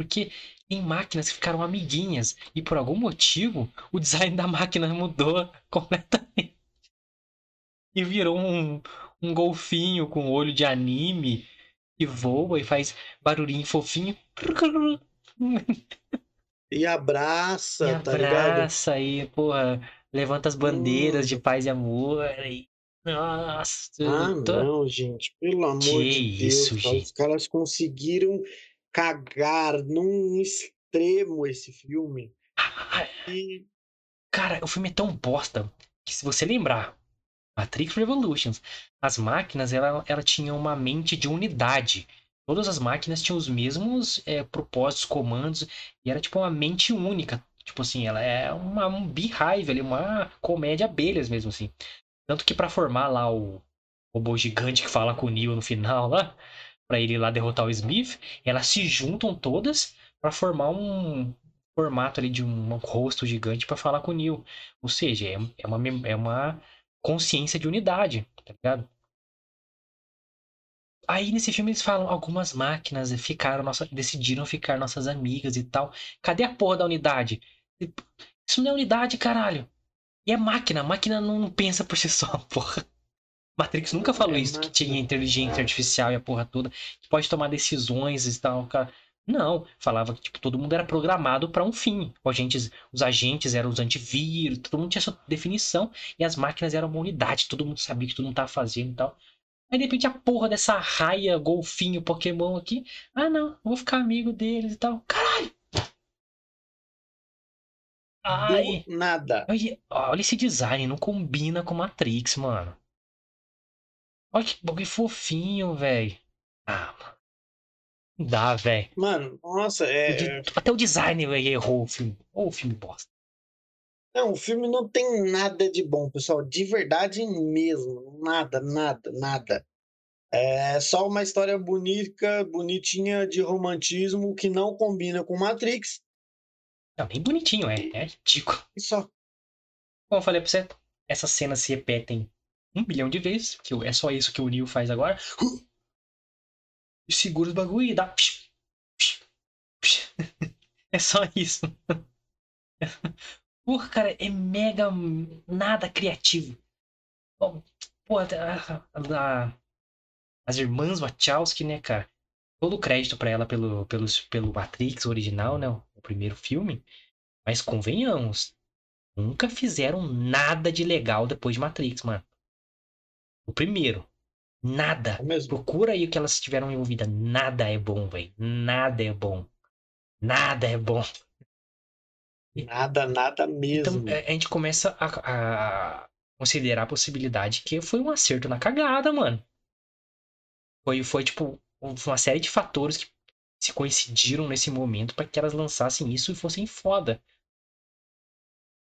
Porque em máquinas ficaram amiguinhas. E por algum motivo, o design da máquina mudou completamente. E virou um, um golfinho com olho de anime que voa e faz barulhinho fofinho. E abraça, e tá ligado? abraça e, porra, levanta as bandeiras de paz e amor. E... Nossa, Ah, tô- não, gente, pelo amor Que de Deus, isso, cara, os caras conseguiram cagar num extremo esse filme. Ah, E Cara, o filme é tão bosta que se você lembrar, Matrix Revolutions, as máquinas ela, ela tinha uma mente de unidade. Todas as máquinas tinham os mesmos é, propósitos, comandos, e era tipo uma mente única. Tipo assim, ela é uma, um beehive ali, uma comédia abelhas mesmo assim. Tanto que pra formar lá o robô gigante que fala com o Neo no final lá, pra ele lá derrotar o Smith, elas se juntam todas pra formar um formato ali de um, rosto gigante pra falar com o Neo. Ou seja, é, é uma, é uma consciência de unidade, tá ligado? Aí nesse filme eles falam, algumas máquinas ficaram nossa, decidiram ficar nossas amigas e tal. Cadê a porra da unidade? Isso não é unidade, caralho. E é máquina, a máquina não pensa por si só, porra. Matrix nunca falou É isso, que tinha inteligência artificial e a porra toda, que pode tomar decisões e tal, cara. Não, falava que tipo, todo mundo era programado para um fim. Os agentes, os agentes eram os antivírus, todo mundo tinha sua definição, e as máquinas eram uma unidade, todo mundo sabia o que todo mundo tava fazendo e tal. Aí de repente a porra dessa raia, golfinho, Pokémon aqui. Ah não, vou ficar amigo deles e tal. Caralho! Ai! do nada. Olha, olha esse design, não combina com Matrix, mano. Olha que bagulho fofinho, velho. Ah, mano. Não dá, velho. Mano, nossa, é. é- Até o design véio, errou o filme. Ou o filme bosta. Não, o filme não tem nada de bom, pessoal. De verdade mesmo. Nada, nada, nada. É só uma história bonita, bonitinha de romantismo que não combina com Matrix. Não, nem bonitinho, é. É ridículo. E só. Como eu falei pra você, essas cenas se repetem um bilhão de vezes. Que é só isso que o Neo faz agora. E segura os bagulho e dá. É só isso. Porra, cara, é mega nada criativo. Pô, as irmãs Wachowski, né, cara? Todo o crédito pra ela pelo, pelos, pelo Matrix original, né? O primeiro filme. Mas convenhamos, nunca fizeram nada de legal depois de Matrix, mano. O primeiro. Nada. É. Procura aí o que elas tiveram envolvidas. Nada é bom, velho. Nada é bom. Nada é bom. Nada, nada mesmo. Então a gente começa a, a considerar a possibilidade que foi um acerto na cagada, mano. Foi, foi tipo uma série de fatores que se coincidiram nesse momento para que elas lançassem isso e fossem foda.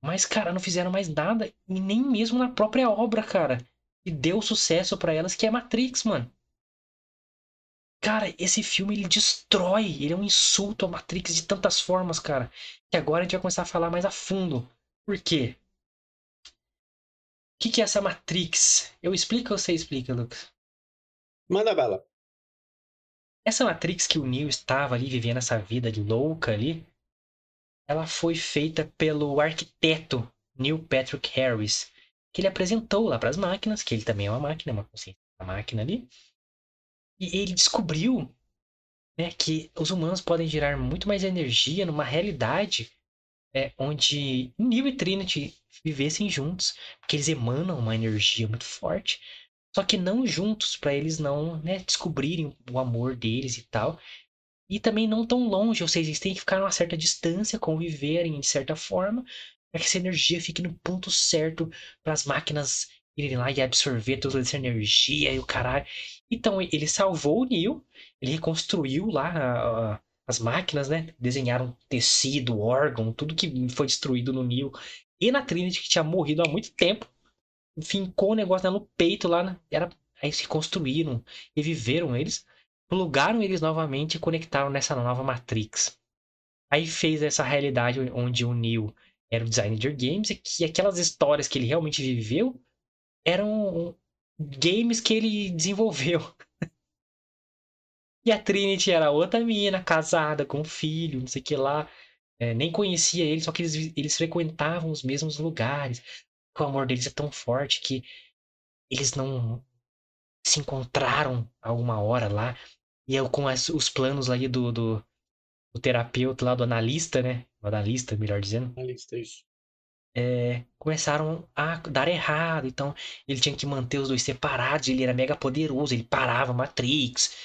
Mas, cara, não fizeram mais nada, e nem mesmo na própria obra, cara. E deu sucesso pra elas, que é Matrix, mano. Cara, esse filme ele destrói, ele é um insulto à Matrix de tantas formas, cara. Que agora a gente vai começar a falar mais a fundo. Por quê? O que, que é essa Matrix? Eu explico ou você explica, Lucas? Manda bala. Essa Matrix que o Neo estava ali vivendo essa vida de louca ali, ela foi feita pelo arquiteto Neil Patrick Harris, que ele apresentou lá para as máquinas, que ele também é uma máquina, uma consciência da máquina ali. E ele descobriu né, que os humanos podem gerar muito mais energia numa realidade é, onde Neo e Trinity vivessem juntos, porque eles emanam uma energia muito forte, só que não juntos, para eles não né, descobrirem o amor deles e tal. E também não tão longe, ou seja, eles têm que ficar numa certa distância, conviverem de certa forma, para que essa energia fique no ponto certo para as máquinas irem lá e absorver toda essa energia e o caralho. Então ele salvou o Neo, ele reconstruiu lá a- a- as máquinas, né? Desenharam tecido, órgão, tudo que foi destruído no Neo e na Trinity, que tinha morrido há muito tempo. Fincou o negócio lá no peito lá, né? Era, aí se construíram, reviveram eles, plugaram eles novamente e conectaram nessa nova Matrix. Aí fez essa realidade onde o Neo era o designer de games e que aquelas histórias que ele realmente viveu eram games que ele desenvolveu. E a Trinity era outra menina, casada, com um filho, não sei o que lá. É, nem conhecia ele, só que eles, eles frequentavam os mesmos lugares. O amor deles é tão forte que eles não se encontraram a uma hora lá. E eu com as, os planos ali do, do, do, terapeuta lá, do analista, né? Analista, melhor dizendo. Analista, isso. É, começaram a dar errado. Então, ele tinha que manter os dois separados. Ele era mega poderoso. Ele parava Matrix.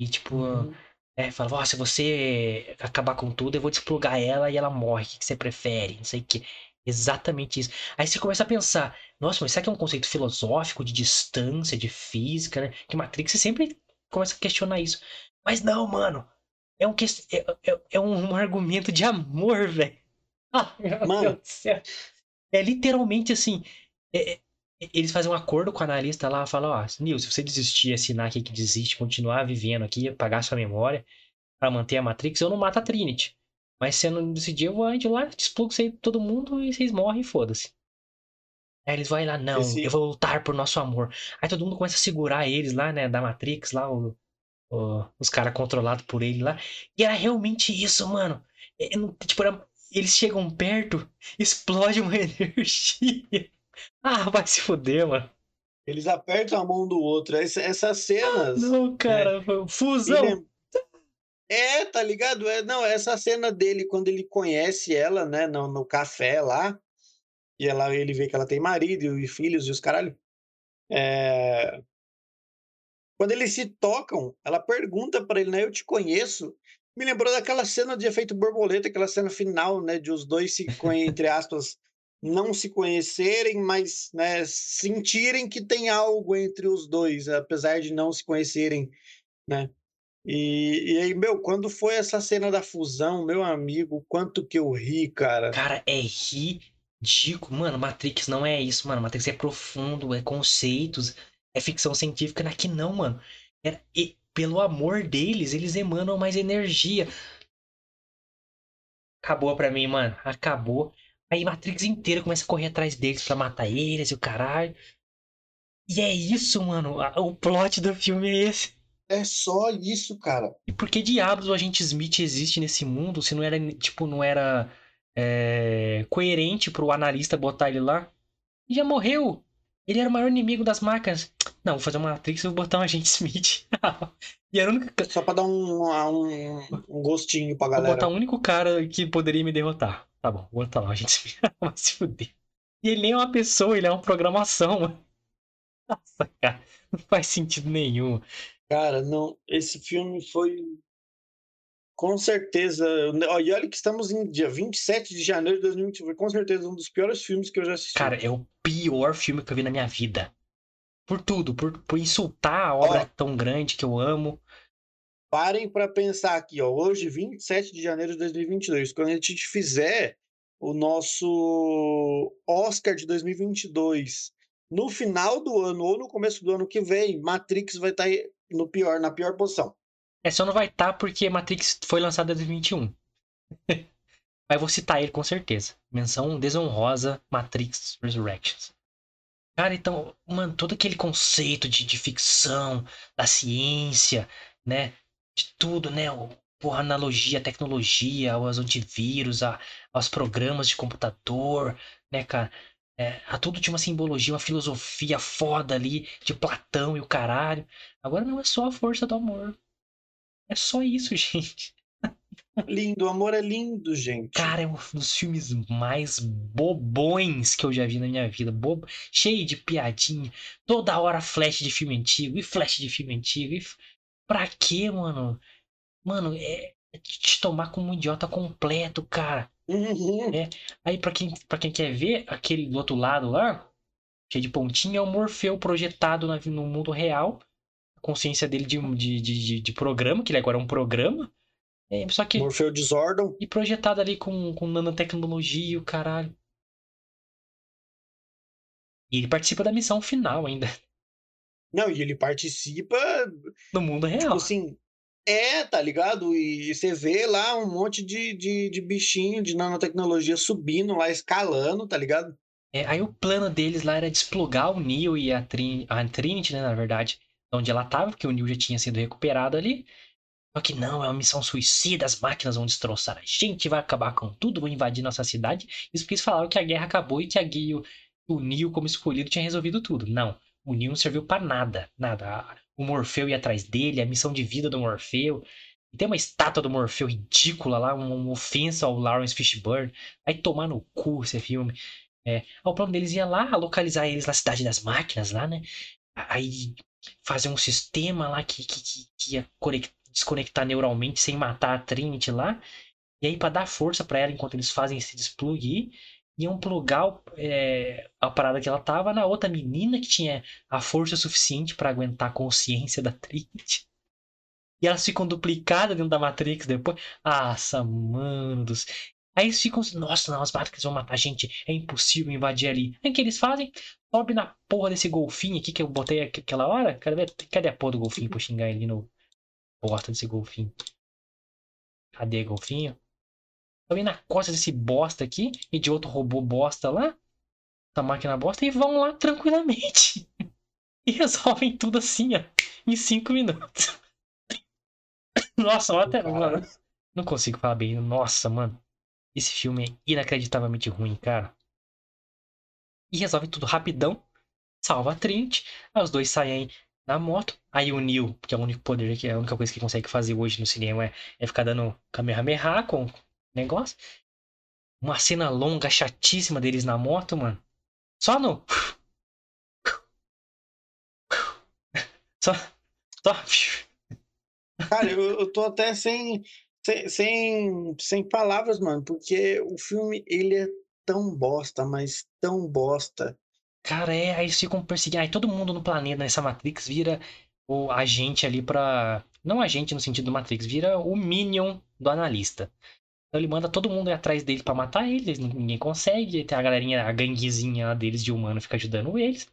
E tipo, uhum. é, falava, oh, se você acabar com tudo, eu vou desplugar ela e ela morre. O que você prefere? Não sei o que. Exatamente isso. Aí você começa a pensar, nossa, mas será que é um conceito filosófico de distância, de física, né? Que Matrix você sempre começa a questionar isso. Mas não, mano. É um, é, é, é um, argumento de amor, velho. Ah, mano. É literalmente assim. É, eles fazem um acordo com o analista lá, falam, ó, Nil, se você desistir, assinar aqui que desiste, continuar vivendo aqui, pagar sua memória para manter a Matrix, eu não mato a Trinity. Mas se eu não decidir, eu vou de lá, desplugo você todo mundo e vocês morrem, foda-se. Aí eles vão lá, não, Esse... eu vou lutar por nosso amor. Aí todo mundo começa a segurar eles lá, né, da Matrix, lá, o, o, os caras controlados por ele lá. E era realmente isso, mano. É, tipo, era, eles chegam perto, explode uma energia. Ah, vai se fuder, mano. Eles apertam a mão do outro. Essa, essas cenas. Ah, não, cara. Né? Fusão. É... é, tá ligado? É, não, essa cena dele quando ele conhece ela, né, no, no café lá. E ela, ele vê que ela tem marido e filhos e os caralho. É... Quando eles se tocam, ela pergunta para ele, né? Eu te conheço. Me lembrou daquela cena de efeito borboleta, aquela cena final, né? De os dois se, entre aspas, não se conhecerem, mas né, sentirem que tem algo entre os dois, apesar de não se conhecerem, né? E, e aí, meu, quando foi essa cena da fusão, meu amigo, quanto que eu ri, cara. Cara, é ridículo. Mano, Matrix não é isso, mano. Matrix é profundo, é conceitos, é ficção científica. Aqui não, mano. É, e, pelo amor deles, eles emanam mais energia. Acabou pra mim, mano. Acabou. Aí Matrix inteira começa a correr atrás deles para matar eles e o caralho. E é isso, mano. O plot do filme é esse. É só isso, cara. E por que diabos o agente Smith existe nesse mundo se não era, tipo, não era é, coerente pro analista botar ele lá? E já morreu. Ele era o maior inimigo das máquinas. Não, vou fazer uma Matrix e vou botar um agente Smith. e era única... Só pra dar um, um, um gostinho pra galera. Vou botar o único cara que poderia me derrotar. Tá bom, vou botar lá, a gente vai se fuder. E ele nem é uma pessoa, ele é uma programação, mano. Nossa, cara, não faz sentido nenhum. Cara, não, esse filme foi com certeza. E olha que estamos em dia 27 de janeiro de 2020. Foi com certeza um dos piores filmes que eu já assisti. Cara, é o pior filme que eu vi na minha vida. Por tudo, por, por insultar a obra Ó, tão grande que eu amo. Parem para pensar aqui, ó. Hoje, 27 de janeiro de 2022, quando a gente fizer o nosso Oscar de 2022, no final do ano ou no começo do ano que vem, Matrix vai estar tá no pior, na pior posição. É, só não vai estar tá porque Matrix foi lançado em 2021. Mas vou citar ele com certeza. Menção desonrosa Matrix Resurrections. Cara, então, mano, todo aquele conceito de, de ficção, da ciência, né? de tudo, né? O, analogia, tecnologia, aos antivírus, a, aos programas de computador, né, cara? É, a tudo tinha uma simbologia, uma filosofia foda ali, de Platão e o caralho. Agora não é só a força do amor. É só isso, gente. Lindo, o amor é lindo, gente. Cara, é um dos filmes mais bobões que eu já vi na minha vida. Bobo, cheio de piadinha. Toda hora flash de filme antigo, e flash de filme antigo, e Pra quê, mano? Mano, é, é te tomar como um idiota completo, cara. Uhum. É. Aí, pra quem, pra quem quer ver, aquele do outro lado lá, cheio de pontinha, é o Morfeu projetado no mundo real. A consciência dele de, de, de, de programa, que ele agora é um programa. É, só que. Morfeu Desordem. E projetado ali com, com nanotecnologia e o caralho. E ele participa da missão final ainda. Não, e ele participa. No mundo real. Tipo assim, É, tá ligado? E você vê lá um monte de, de, de bichinho de nanotecnologia subindo lá, escalando, tá ligado? É, aí o plano deles lá era desplugar o Neo e a, Trin a Trinity, né, na verdade, onde ela tava, porque o Neo já tinha sido recuperado ali. Só que não, é uma missão suicida, as máquinas vão destroçar a gente, vai acabar com tudo, vão invadir nossa cidade. Isso porque eles falaram que a guerra acabou e que a Gil, o Neo como escolhido tinha resolvido tudo. Não, o Neo não serviu para nada, nada. O Morfeu ia atrás dele, a missão de vida do Morfeu. E tem uma estátua do Morfeu ridícula lá, uma, ofensa ao Lawrence Fishburne. Vai tomar no cu esse filme. É, o plano deles ia lá localizar eles na cidade das máquinas, lá, né? Aí fazer um sistema lá que, que, que ia desconectar neuralmente sem matar a Trinity lá. E aí, para dar força para ela enquanto eles fazem esse desplug, iam plugar é, a parada que ela tava na outra menina que tinha a força suficiente para aguentar a consciência da Trinity. E elas ficam duplicadas dentro da Matrix depois. Nossa, mano dos... Aí eles ficam, nossa, não, as máquinas vão matar a gente, é impossível invadir ali. Aí o que eles fazem? Sobe na porra desse golfinho aqui que eu botei aquela hora. Cadê, cadê a porra do golfinho pra xingar ele no porta desse golfinho? Cadê golfinho? Sobe na costa desse bosta aqui e de outro robô bosta lá. Da máquina bosta e vão lá tranquilamente. e resolvem tudo assim, ó, em 5 minutos. Nossa, até, mano. Não consigo falar bem. Nossa, mano. Esse filme é inacreditavelmente ruim, cara. E resolve tudo rapidão. Salva a Trinity. Os dois saem na moto. Aí o Neil, que é o único poder, que é a única coisa que consegue fazer hoje no cinema é, é ficar dando Kamehameha com negócio. Uma cena longa, chatíssima deles na moto, mano. Só no. Só. Só. Cara, eu, eu tô até sem, sem, sem, sem palavras, mano, porque o filme, ele é tão bosta, mas tão bosta. Cara, é, aí eles ficam perseguindo. Aí todo mundo no planeta, nessa Matrix, vira o agente ali pra. Não agente no sentido do Matrix, vira o Minion do analista. Então ele manda todo mundo ir atrás dele para matar eles, ninguém consegue. Tem a galerinha, a ganguezinha deles de humano fica ajudando eles.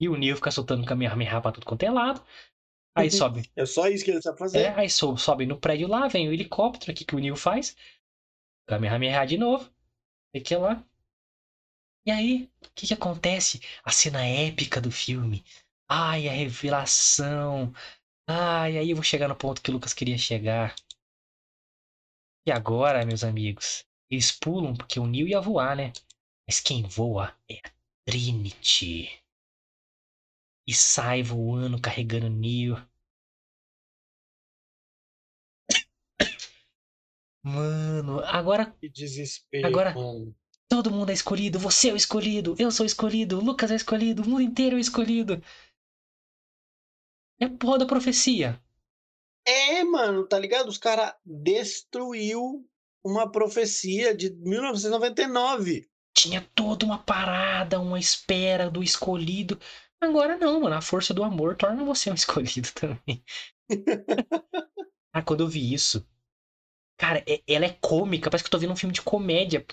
E o Neo fica soltando Kamehameha pra tudo quanto é lado. Aí sobe. É só isso que ele sabe fazer. É, aí sobe no prédio lá, vem o helicóptero aqui que o Neo faz. Kamehameha de novo. Aqui lá. E aí, o que, que acontece? A cena épica do filme. Ai, a revelação. Ai, aí eu vou chegar no ponto que o Lucas queria chegar. E agora, meus amigos, eles pulam porque o Neo ia voar, né? Mas quem voa é a Trinity e sai voando, carregando Neo. Mano, agora. Que desespero. Agora, mano. Todo mundo é escolhido. Você é o escolhido. Eu sou o escolhido. O Lucas é escolhido. O mundo inteiro é o escolhido. É porra da profecia. É, mano, tá ligado? Os caras destruiu uma profecia de 1999. Tinha toda uma parada, uma espera do escolhido. Agora não, mano. A força do amor torna você um escolhido também. ah, quando eu vi isso. Cara, é- ela é cômica. Parece que eu tô vendo um filme de comédia.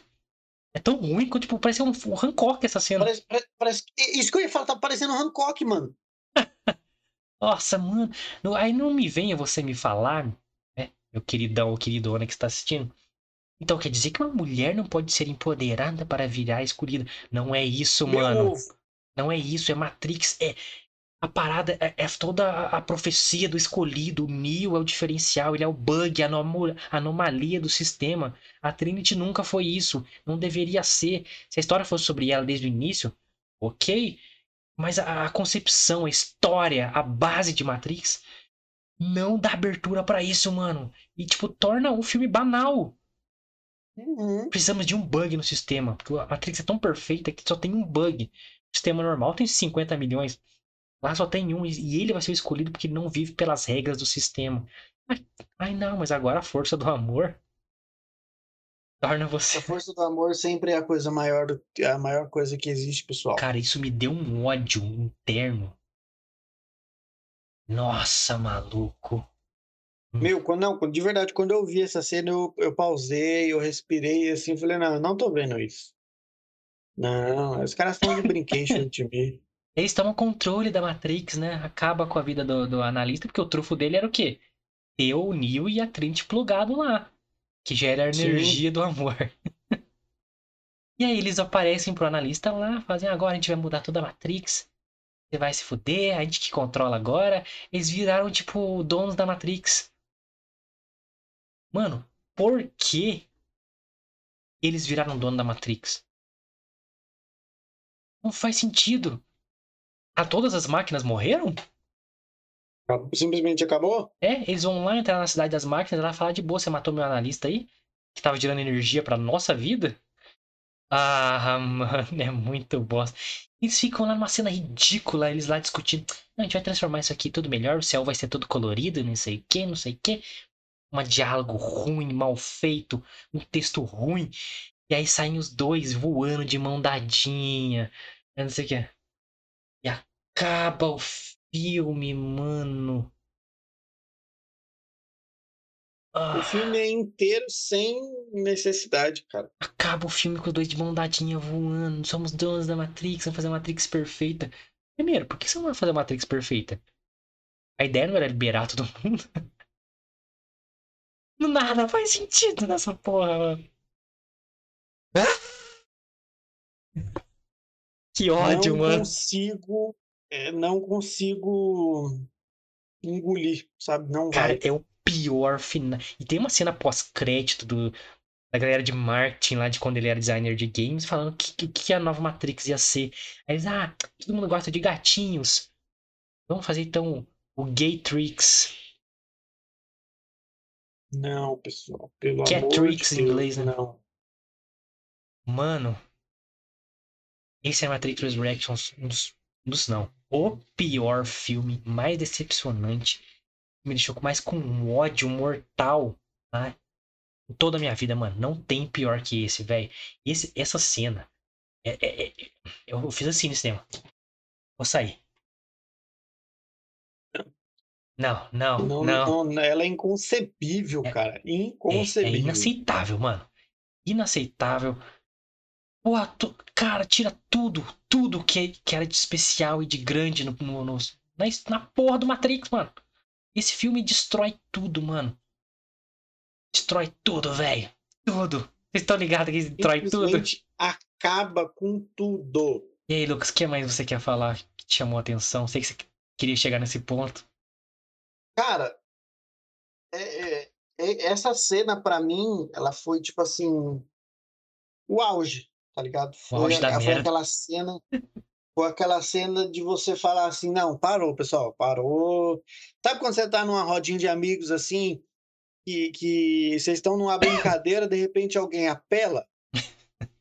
É tão ruim que, tipo, parece um, um Hancock essa cena. Parece, parece, Isso que eu ia falar, tá parecendo Hancock, mano. Nossa, mano. Aí não me venha você me falar, né? Meu queridão ou queridona que está assistindo. Então quer dizer que uma mulher não pode ser empoderada para virar escolhida. Não é isso, Meu mano. ovo. Não é isso, é Matrix, é a parada, é, é toda a, profecia do escolhido. O Neo é o diferencial, ele é o bug, a anomalia do sistema. A Trinity nunca foi isso, não deveria ser. Se a história fosse sobre ela desde o início, ok, mas a, a concepção, a história, a base de Matrix não dá abertura pra isso, mano. E tipo, torna o filme banal. Uhum. Precisamos de um bug no sistema, porque a Matrix é tão perfeita que só tem um bug. O sistema normal tem 50 milhões. Lá só tem um, e ele vai ser escolhido porque não vive pelas regras do sistema. Ai, ai não, mas agora a força do amor torna você. A força do amor sempre é a coisa maior, a maior coisa que existe, pessoal. Cara, isso me deu um ódio interno. Nossa, maluco. Meu, quando, não, de verdade, quando eu vi essa cena, eu, eu pausei, eu respirei assim, falei, não, eu não tô vendo isso. Não, os caras estão de brincation de mim. Eles tomam controle da Matrix, né? Acaba com a vida do, do analista, porque o trufo dele era o quê? ter o Neo e a Trinity plugado lá. Que já era a Sim. energia do amor. e aí eles aparecem pro analista lá, fazem agora a gente vai mudar toda a Matrix. Você vai se fuder, a gente que controla agora. Eles viraram, tipo, donos da Matrix. Mano, por que eles viraram dono da Matrix? Não faz sentido. Ah, todas as máquinas morreram? Simplesmente acabou? É, eles vão lá entrar na cidade das máquinas e lá falar de boa, você matou meu analista aí, que tava gerando energia pra nossa vida. Ah, mano, é muito bosta. Eles ficam lá numa cena ridícula, eles lá discutindo. Não, a gente vai transformar isso aqui tudo melhor, o céu vai ser todo colorido, não sei o que, não sei o que. Um diálogo ruim, mal feito, um texto ruim. E aí saem os dois voando de mão dadinha. Eu não sei o que. Acaba o filme, mano. Ah, O filme é inteiro sem necessidade, cara. acaba o filme com os dois de mão dadinha voando. Somos donos da Matrix, vamos fazer a Matrix perfeita. Primeiro, por que você não vai fazer a Matrix perfeita? A ideia não era liberar todo mundo? Nada faz sentido nessa porra, mano. Que ódio, não mano. consigo, é, não consigo engolir, sabe? Não Cara, vai. é o pior final. E tem uma cena pós-crédito do, da galera de marketing lá de quando ele era designer de games, falando que, que, a nova Matrix ia ser. Aí eles, ah, todo mundo gosta de gatinhos. Vamos fazer então o Gaytrix. Não, pessoal, pelo é amor tricks de em Deus, inglês, né? não. Mano, esse é Matrix Resurrections, um dos, um dos não. O pior filme, mais decepcionante. Me deixou mais com um ódio mortal, tá? Em toda a minha vida, mano. Não tem pior que esse, velho. Esse, essa cena. é- é- é- eu fiz assim no cinema. Vou sair. Não, não, Não, não. não, ela é inconcebível, É- cara. É, Inconcebível. é inaceitável, mano. Inaceitável. Porra, tu- cara, tira tudo, tudo que, que era de especial e de grande no, no- no- na, na porra do Matrix, mano. Esse filme destrói tudo, mano. Destrói tudo, velho. Tudo. Vocês estão ligados que destrói tudo? Acaba com tudo. E aí, Lucas, o que mais você quer falar que te chamou a atenção? Sei que você queria chegar nesse ponto. Cara, é- é- é- essa cena pra mim, ela foi tipo assim, o auge, tá ligado? Foi, a- foi aquela cena, foi aquela cena de você falar assim, não, parou, pessoal, parou. Sabe quando você tá numa rodinha de amigos assim, que, que vocês estão numa brincadeira, de repente alguém apela?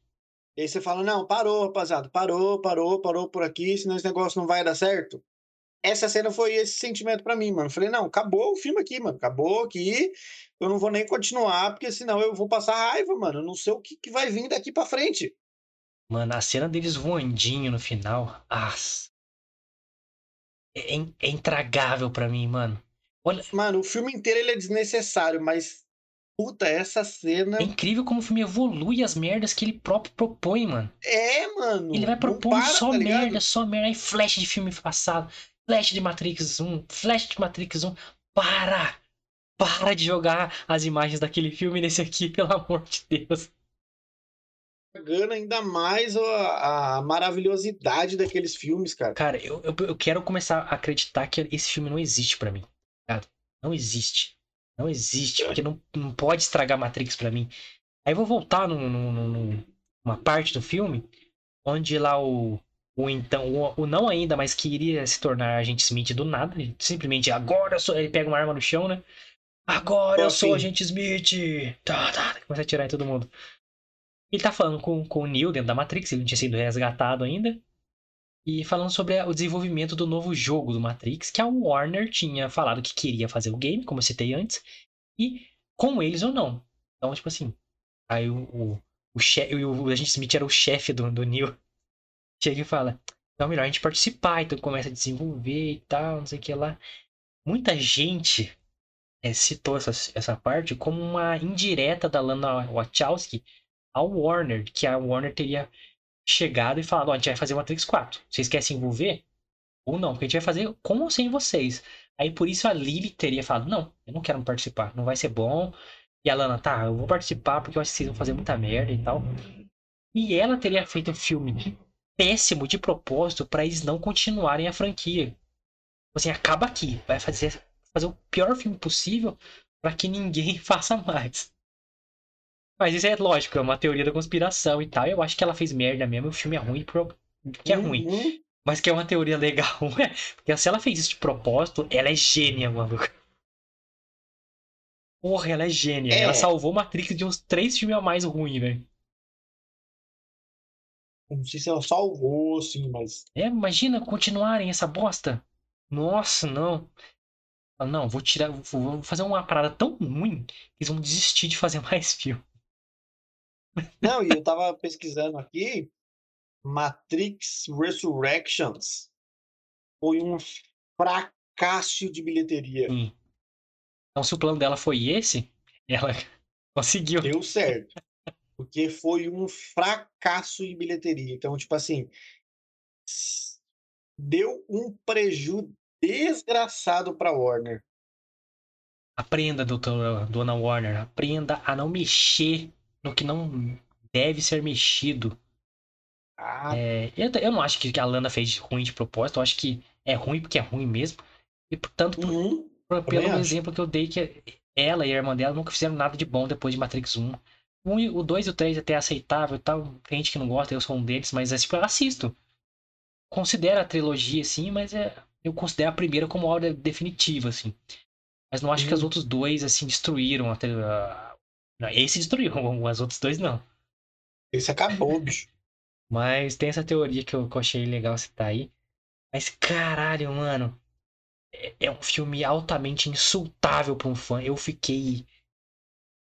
E aí você fala, não, parou, rapaziada, parou, parou, parou por aqui, senão esse negócio não vai dar certo. Essa cena foi esse sentimento pra mim, mano. Eu Falei, não, acabou o filme aqui, mano. Acabou aqui. Eu não vou nem continuar, porque senão eu vou passar raiva, mano. Eu não sei o que, que vai vir daqui pra frente. Mano, a cena deles voandinho no final. Ah, é, in- é intragável pra mim, mano. Olha, Mano, o filme inteiro ele é desnecessário, mas. Puta, essa cena. é incrível como o filme evolui as merdas que ele próprio propõe, mano. É, mano. Ele vai propondo para, só tá merda, só merda. Aí flash de filme passado, flash de Matrix 1, flash de Matrix 1. Para! Para de jogar as imagens daquele filme nesse aqui, pelo amor de Deus. Pagando ainda mais a, a maravilhosidade daqueles filmes, cara. Cara, eu, eu, eu quero começar a acreditar que esse filme não existe pra mim. Cara, não existe. Não existe, porque não, não pode estragar Matrix pra mim. Aí eu vou voltar num, num- num- numa parte do filme onde lá o, o então, o, o não ainda, mas que iria se tornar agente Smith do nada, ele simplesmente agora eu sou, ele pega uma arma no chão, né? Agora eu sou agente Smith. Tá, tá, começa a atirar em todo mundo. Ele tá falando com, com o Neo dentro da Matrix, ele não tinha sido resgatado ainda. E falando sobre o desenvolvimento do novo jogo do Matrix, que a Warner tinha falado que queria fazer o game, como eu citei antes, e com eles ou não. Então, tipo assim, aí o, o, o, chefe, o, o agente Smith era o chefe do, do Neo. Chega e fala: então é melhor a gente participar, então começa a desenvolver e tal, não sei o que lá. Muita gente é, citou essa, essa parte como uma indireta da Lana Wachowski ao Warner, que a Warner teria chegado e falado, ó, a gente vai fazer Matrix 4. Vocês querem se envolver? Ou não? Porque a gente vai fazer com ou sem vocês. Aí por isso a Lily teria falado: não, eu não quero participar, não vai ser bom. E a Lana, tá, eu vou participar porque eu acho que vocês vão fazer muita merda e tal. E ela teria feito um filme péssimo de propósito para eles não continuarem a franquia. Tipo assim, acaba aqui, vai fazer, fazer o pior filme possível para que ninguém faça mais. Mas isso é lógico, é uma teoria da conspiração e tal. Eu acho que ela fez merda mesmo, o filme é ruim porque é ruim. Uhum. Mas que é uma teoria legal, é. Porque se ela fez isso de propósito, ela é gênia, maluco. Porra, ela é gênia. É. Ela salvou Matrix de uns três filmes a mais ruins, velho. Não sei se ela salvou, assim, mas. É, imagina continuarem essa bosta. Nossa, não. Não, vou tirar. Vou fazer uma parada tão ruim que eles vão desistir de fazer mais filme. Não, e eu tava pesquisando aqui. Matrix Resurrections foi um fracasso de bilheteria. Sim. Então, se o plano dela foi esse, ela conseguiu. Deu certo. Porque foi um fracasso em bilheteria. Então, tipo assim, deu um prejuízo desgraçado pra Warner. Aprenda, doutora Dona Warner. Aprenda a não mexer no que não deve ser mexido. Ah, É, eu, eu não acho que a Lana fez ruim de propósito. Eu acho que é ruim porque é ruim mesmo. E, portanto, por- uhum. por- pelo acho. exemplo que eu dei, que ela e a irmã dela nunca fizeram nada de bom depois de Matrix 1. O 1 e- O 2 e o 3 até é aceitável tal. Tem gente que não gosta, eu sou um deles, mas é, tipo, eu assisto. Considero a trilogia, assim, mas é, eu considero a primeira como obra definitiva, assim. Mas não acho que os outros dois, assim, destruíram a, a- não, Esse destruiu, os outros dois não. Esse acabou, bicho. Mas tem essa teoria que eu, que eu achei legal citar aí. Mas caralho, mano. É, é um filme altamente insultável pra um fã. Eu fiquei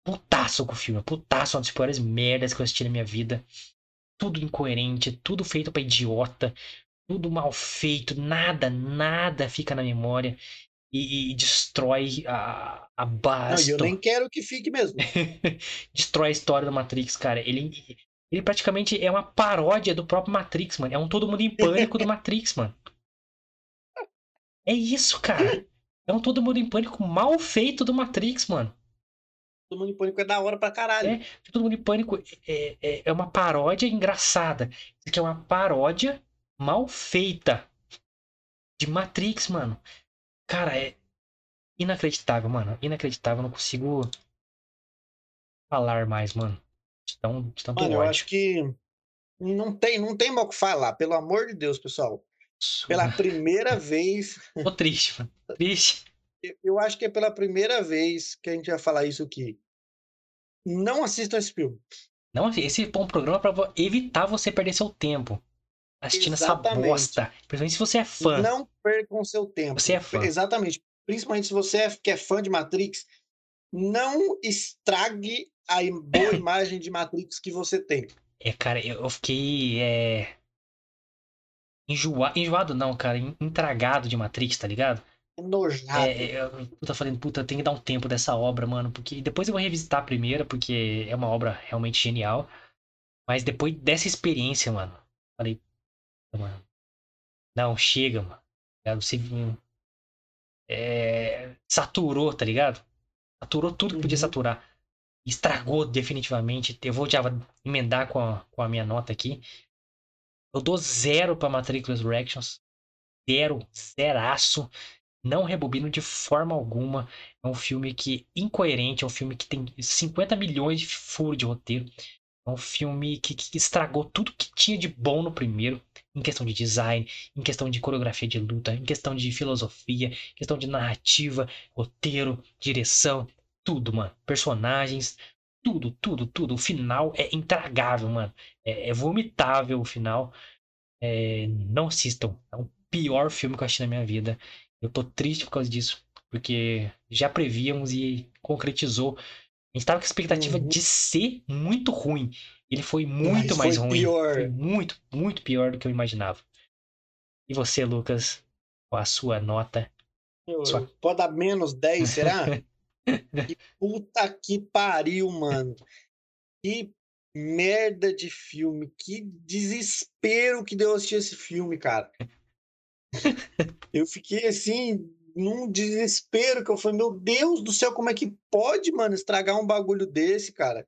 putaço com o filme. Putaço, uma das piores merdas que eu assisti na minha vida. Tudo incoerente, tudo feito pra idiota. Tudo mal feito. Nada, nada fica na memória. E, destrói a, a Não, base. e eu nem quero que fique mesmo. destrói a história da Matrix, cara. Ele, ele praticamente é uma paródia do próprio Matrix, mano. É um todo mundo em pânico do Matrix, mano. É isso, cara. É um todo mundo em pânico mal feito do Matrix, mano. Todo mundo em pânico é da hora pra caralho. É. Todo mundo em pânico é, é, é uma paródia engraçada. Isso aqui é uma paródia mal feita de Matrix, mano. Cara, é inacreditável, mano. Inacreditável. Eu não consigo falar mais, mano. De tão, de tanto Mano, eu ódio. acho que não tem, não tem mal o que falar, pelo amor de Deus, pessoal. Pela primeira vez, Tô triste, mano. Triste. eu- eu acho que é pela primeira vez que a gente vai falar isso aqui. Não assistam esse filme. Não, esse é um programa pra vo- evitar você perder seu tempo assistindo Exatamente. essa bosta. Principalmente se você é fã. Não percam seu tempo. Você é fã. Exatamente. Principalmente se você é, que é fã de Matrix, não estrague a boa imagem de Matrix que você tem. É, cara, eu, eu fiquei. É... Enjoa... Enjoado não, cara. en- Intragado de Matrix, tá ligado? Enojado. É, eu puta, falando, puta, tem que dar um tempo dessa obra, mano. Porque depois eu vou revisitar a primeira, porque é uma obra realmente genial. Mas depois dessa experiência, mano, falei, mano. Não, chega, mano. É, Você é, saturou, tá ligado? Saturou tudo que podia Uhum. saturar. Estragou definitivamente. Eu vou já emendar com a, com a minha nota aqui. Eu dou zero pra Matrix Resurrections. Zero, zeraço. Não rebobino de forma alguma. É um filme que incoerente, é um filme que tem 50 milhões de furos de roteiro. É um filme que, que estragou tudo que tinha de bom no primeiro, em questão de design, em questão de coreografia de luta, em questão de filosofia, questão de narrativa, roteiro, direção, tudo, mano. Personagens, tudo, tudo, tudo. O final é intragável, mano. É, é vomitável o final. É, não assistam. É o pior filme que eu assisti na minha vida. Eu tô triste por causa disso, porque já prevíamos e concretizou. A gente tava com a expectativa Uhum. de ser muito ruim. Ele foi muito Mas mais foi ruim. pior. Foi muito, muito pior do que eu imaginava. E você, Lucas, qual a sua nota? Eu- Só- Pode dar menos 10, será? que puta que pariu, mano. Que merda de filme. Que desespero que deu assistir esse filme, cara. Eu fiquei assim, num desespero que eu falei, meu Deus do céu, como é que pode, mano, estragar um bagulho desse, cara?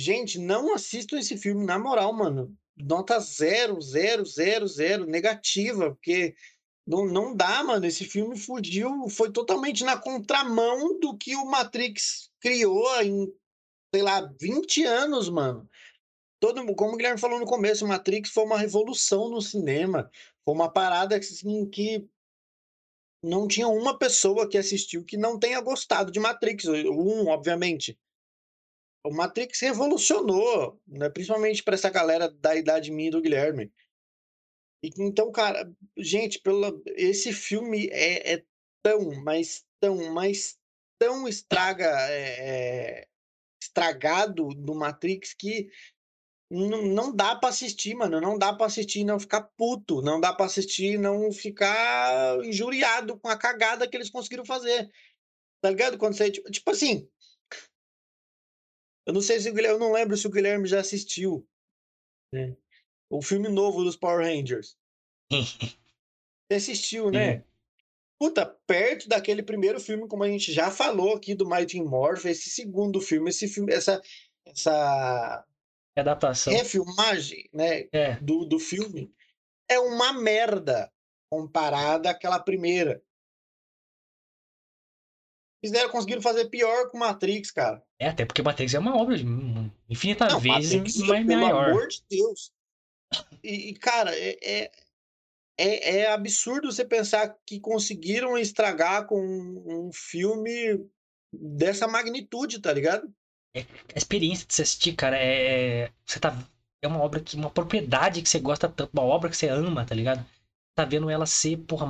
Gente, não assistam esse filme, na moral, mano. Nota zero, zero, zero, zero, negativa, porque não, não dá, mano. Esse filme fugiu, foi totalmente na contramão do que o Matrix criou em, sei lá, 20 anos, mano. Todo, como o Guilherme falou no começo, Matrix foi uma revolução no cinema. Foi uma parada assim, que não tinha uma pessoa que assistiu que não tenha gostado de Matrix. Um, obviamente. O Matrix revolucionou, né? principalmente para essa galera da idade minha do Guilherme. E, então, cara, gente, pela, esse filme é, é tão, mas tão, mas tão estraga, é, é estragado do Matrix que não, não dá para assistir, mano. Não dá para assistir e não ficar puto. Não dá para assistir e não ficar injuriado com a cagada que eles conseguiram fazer. Tá ligado? Quando você. Tipo, tipo assim, eu não sei se o Guilherme, eu não lembro se o Guilherme já assistiu né? o filme novo dos Power Rangers. Você assistiu, né? Puta, perto daquele primeiro filme, como a gente já falou aqui do Mighty Morph, esse segundo filme, esse filme, essa essa adaptação, refilmagem, né, é. do, do filme é uma merda comparada àquela primeira. Fizeram, conseguiram fazer pior com Matrix, cara. É, até porque Matrix é uma obra de infinitas Não, vezes Matrix, mais pelo maior. Pelo amor de Deus. E, e cara, é, é, é, é, absurdo você pensar que conseguiram estragar com um, um filme dessa magnitude, tá ligado? É, a experiência de você assistir, cara, é. Você tá. É uma obra que. Uma propriedade que você gosta tanto, uma obra que você ama, tá ligado? Tá vendo ela ser, porra,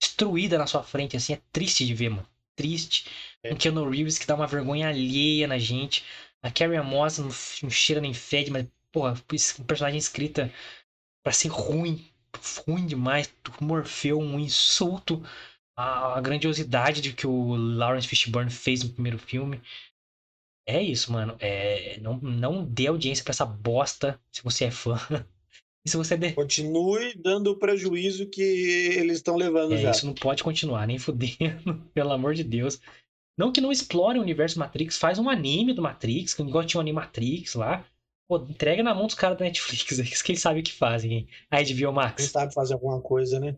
destruída na sua frente, assim, é triste de ver, mano triste. É. Um Keanu Reeves que dá uma vergonha alheia na gente. A Carrie Moss não, não cheira nem fede, mas, porra, um personagem escrita para ser ruim, ruim demais. Morfeu, um insulto à, à grandiosidade de que o Lawrence Fishburne fez no primeiro filme. É isso, mano. É, não, não dê audiência para essa bosta se você é fã. E se você der... Continue dando o prejuízo que eles estão levando é, já. Isso não pode continuar, nem fudendo, pelo amor de Deus. Não que não explore o universo Matrix, faz um anime do Matrix, que igual tinha um Animatrix lá. Pô, entrega na mão dos caras da Netflix, é isso que eles sabem o que fazem, hein? A HBO Max. Quem sabe fazer alguma coisa, né?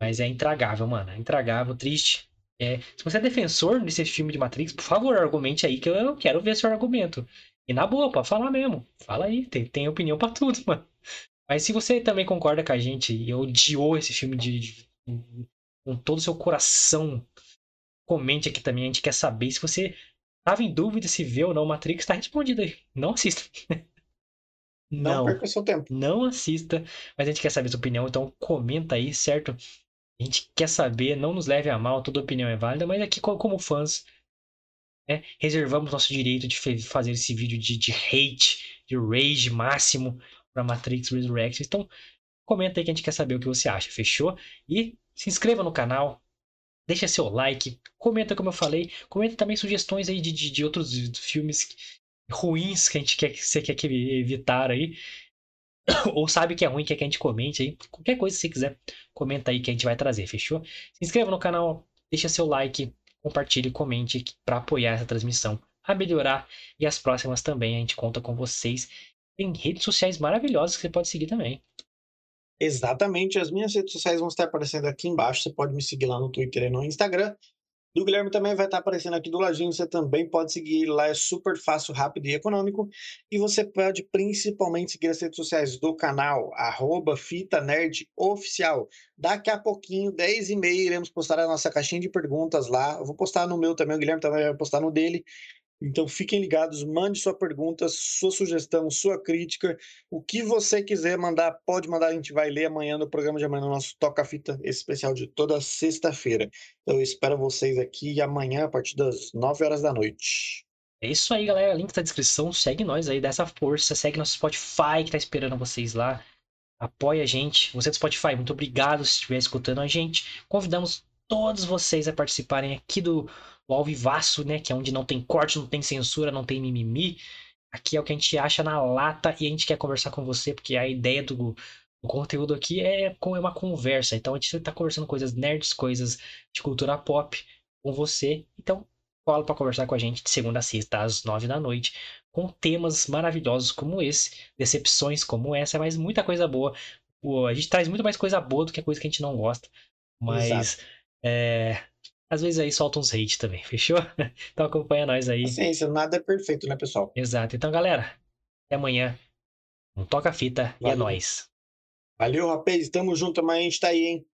Mas é intragável, mano. É intragável, triste. É, se você é defensor desse filme de Matrix, por favor, argumente aí que eu quero ver seu argumento. E na boa, pode falar mesmo. Fala aí, tem, tem opinião para tudo, mano. Mas se você também concorda com a gente e odiou esse filme de, de, com todo o seu coração, comente aqui também. A gente quer saber se você estava em dúvida se vê ou não Matrix, está respondido aí. Não assista. Não, não perca seu tempo. Não assista, mas a gente quer saber sua opinião, então comenta aí, certo? A gente quer saber, não nos leve a mal, toda opinião é válida, mas aqui como fãs, né, reservamos nosso direito de fazer esse vídeo de, de hate, de rage máximo para Matrix Resurrection. Então, comenta aí que a gente quer saber o que você acha, fechou? E se inscreva no canal, deixa seu like, comenta como eu falei, comenta também sugestões aí de, de, de outros filmes ruins que a gente quer que você quer evitar aí. Ou sabe que é ruim, quer que a gente comente aí. Qualquer coisa você quiser, comenta aí que a gente vai trazer, fechou? Se inscreva no canal, deixa seu like, compartilhe, comente para apoiar essa transmissão a melhorar e as próximas também a gente conta com vocês tem redes sociais maravilhosas que você pode seguir também. Exatamente, as minhas redes sociais vão estar aparecendo aqui embaixo. Você pode me seguir lá no Twitter e no Instagram. Do Guilherme também vai estar aparecendo aqui do ladinho. Você também pode seguir lá, é super fácil, rápido e econômico. E você pode principalmente seguir as redes sociais do canal, arroba Fita Nerd Oficial. Daqui a pouquinho, 10 e meia, iremos postar a nossa caixinha de perguntas lá. Eu vou postar no meu também, o Guilherme também vai postar no dele. Então fiquem ligados, mande sua pergunta, sua sugestão, sua crítica, o que você quiser mandar, pode mandar, a gente vai ler amanhã no programa de amanhã, no nosso Toca Fita especial de toda sexta-feira. Então eu espero vocês aqui amanhã a partir das 9 horas da noite. É isso aí, galera. Link tá na descrição. Segue nós aí, dessa força. Segue nosso Spotify que tá esperando vocês lá. Apoia a gente. Você do Spotify, muito obrigado se estiver escutando a gente. Convidamos todos vocês a participarem aqui do o ao vivaço, né? Que é onde não tem corte, não tem censura, não tem mimimi. Aqui é o que a gente acha na lata e a gente quer conversar com você, porque a ideia do, O conteúdo aqui é como é uma conversa. Então a gente está conversando coisas nerds, coisas de cultura pop com você. Então, cola para conversar com a gente de segunda a sexta, às nove da noite, com temas maravilhosos como esse, decepções como essa, mas muita coisa boa. A gente traz muito mais coisa boa do que coisa que a gente não gosta. Mas é, às vezes aí solta uns hate também, fechou? Então acompanha nós aí. Ciência, nada é perfeito, né, pessoal? Exato. Então, galera, até amanhã. Não toca a fita Valeu. e é nóis. Valeu, rapaz. Tamo junto, amanhã a gente tá aí, hein?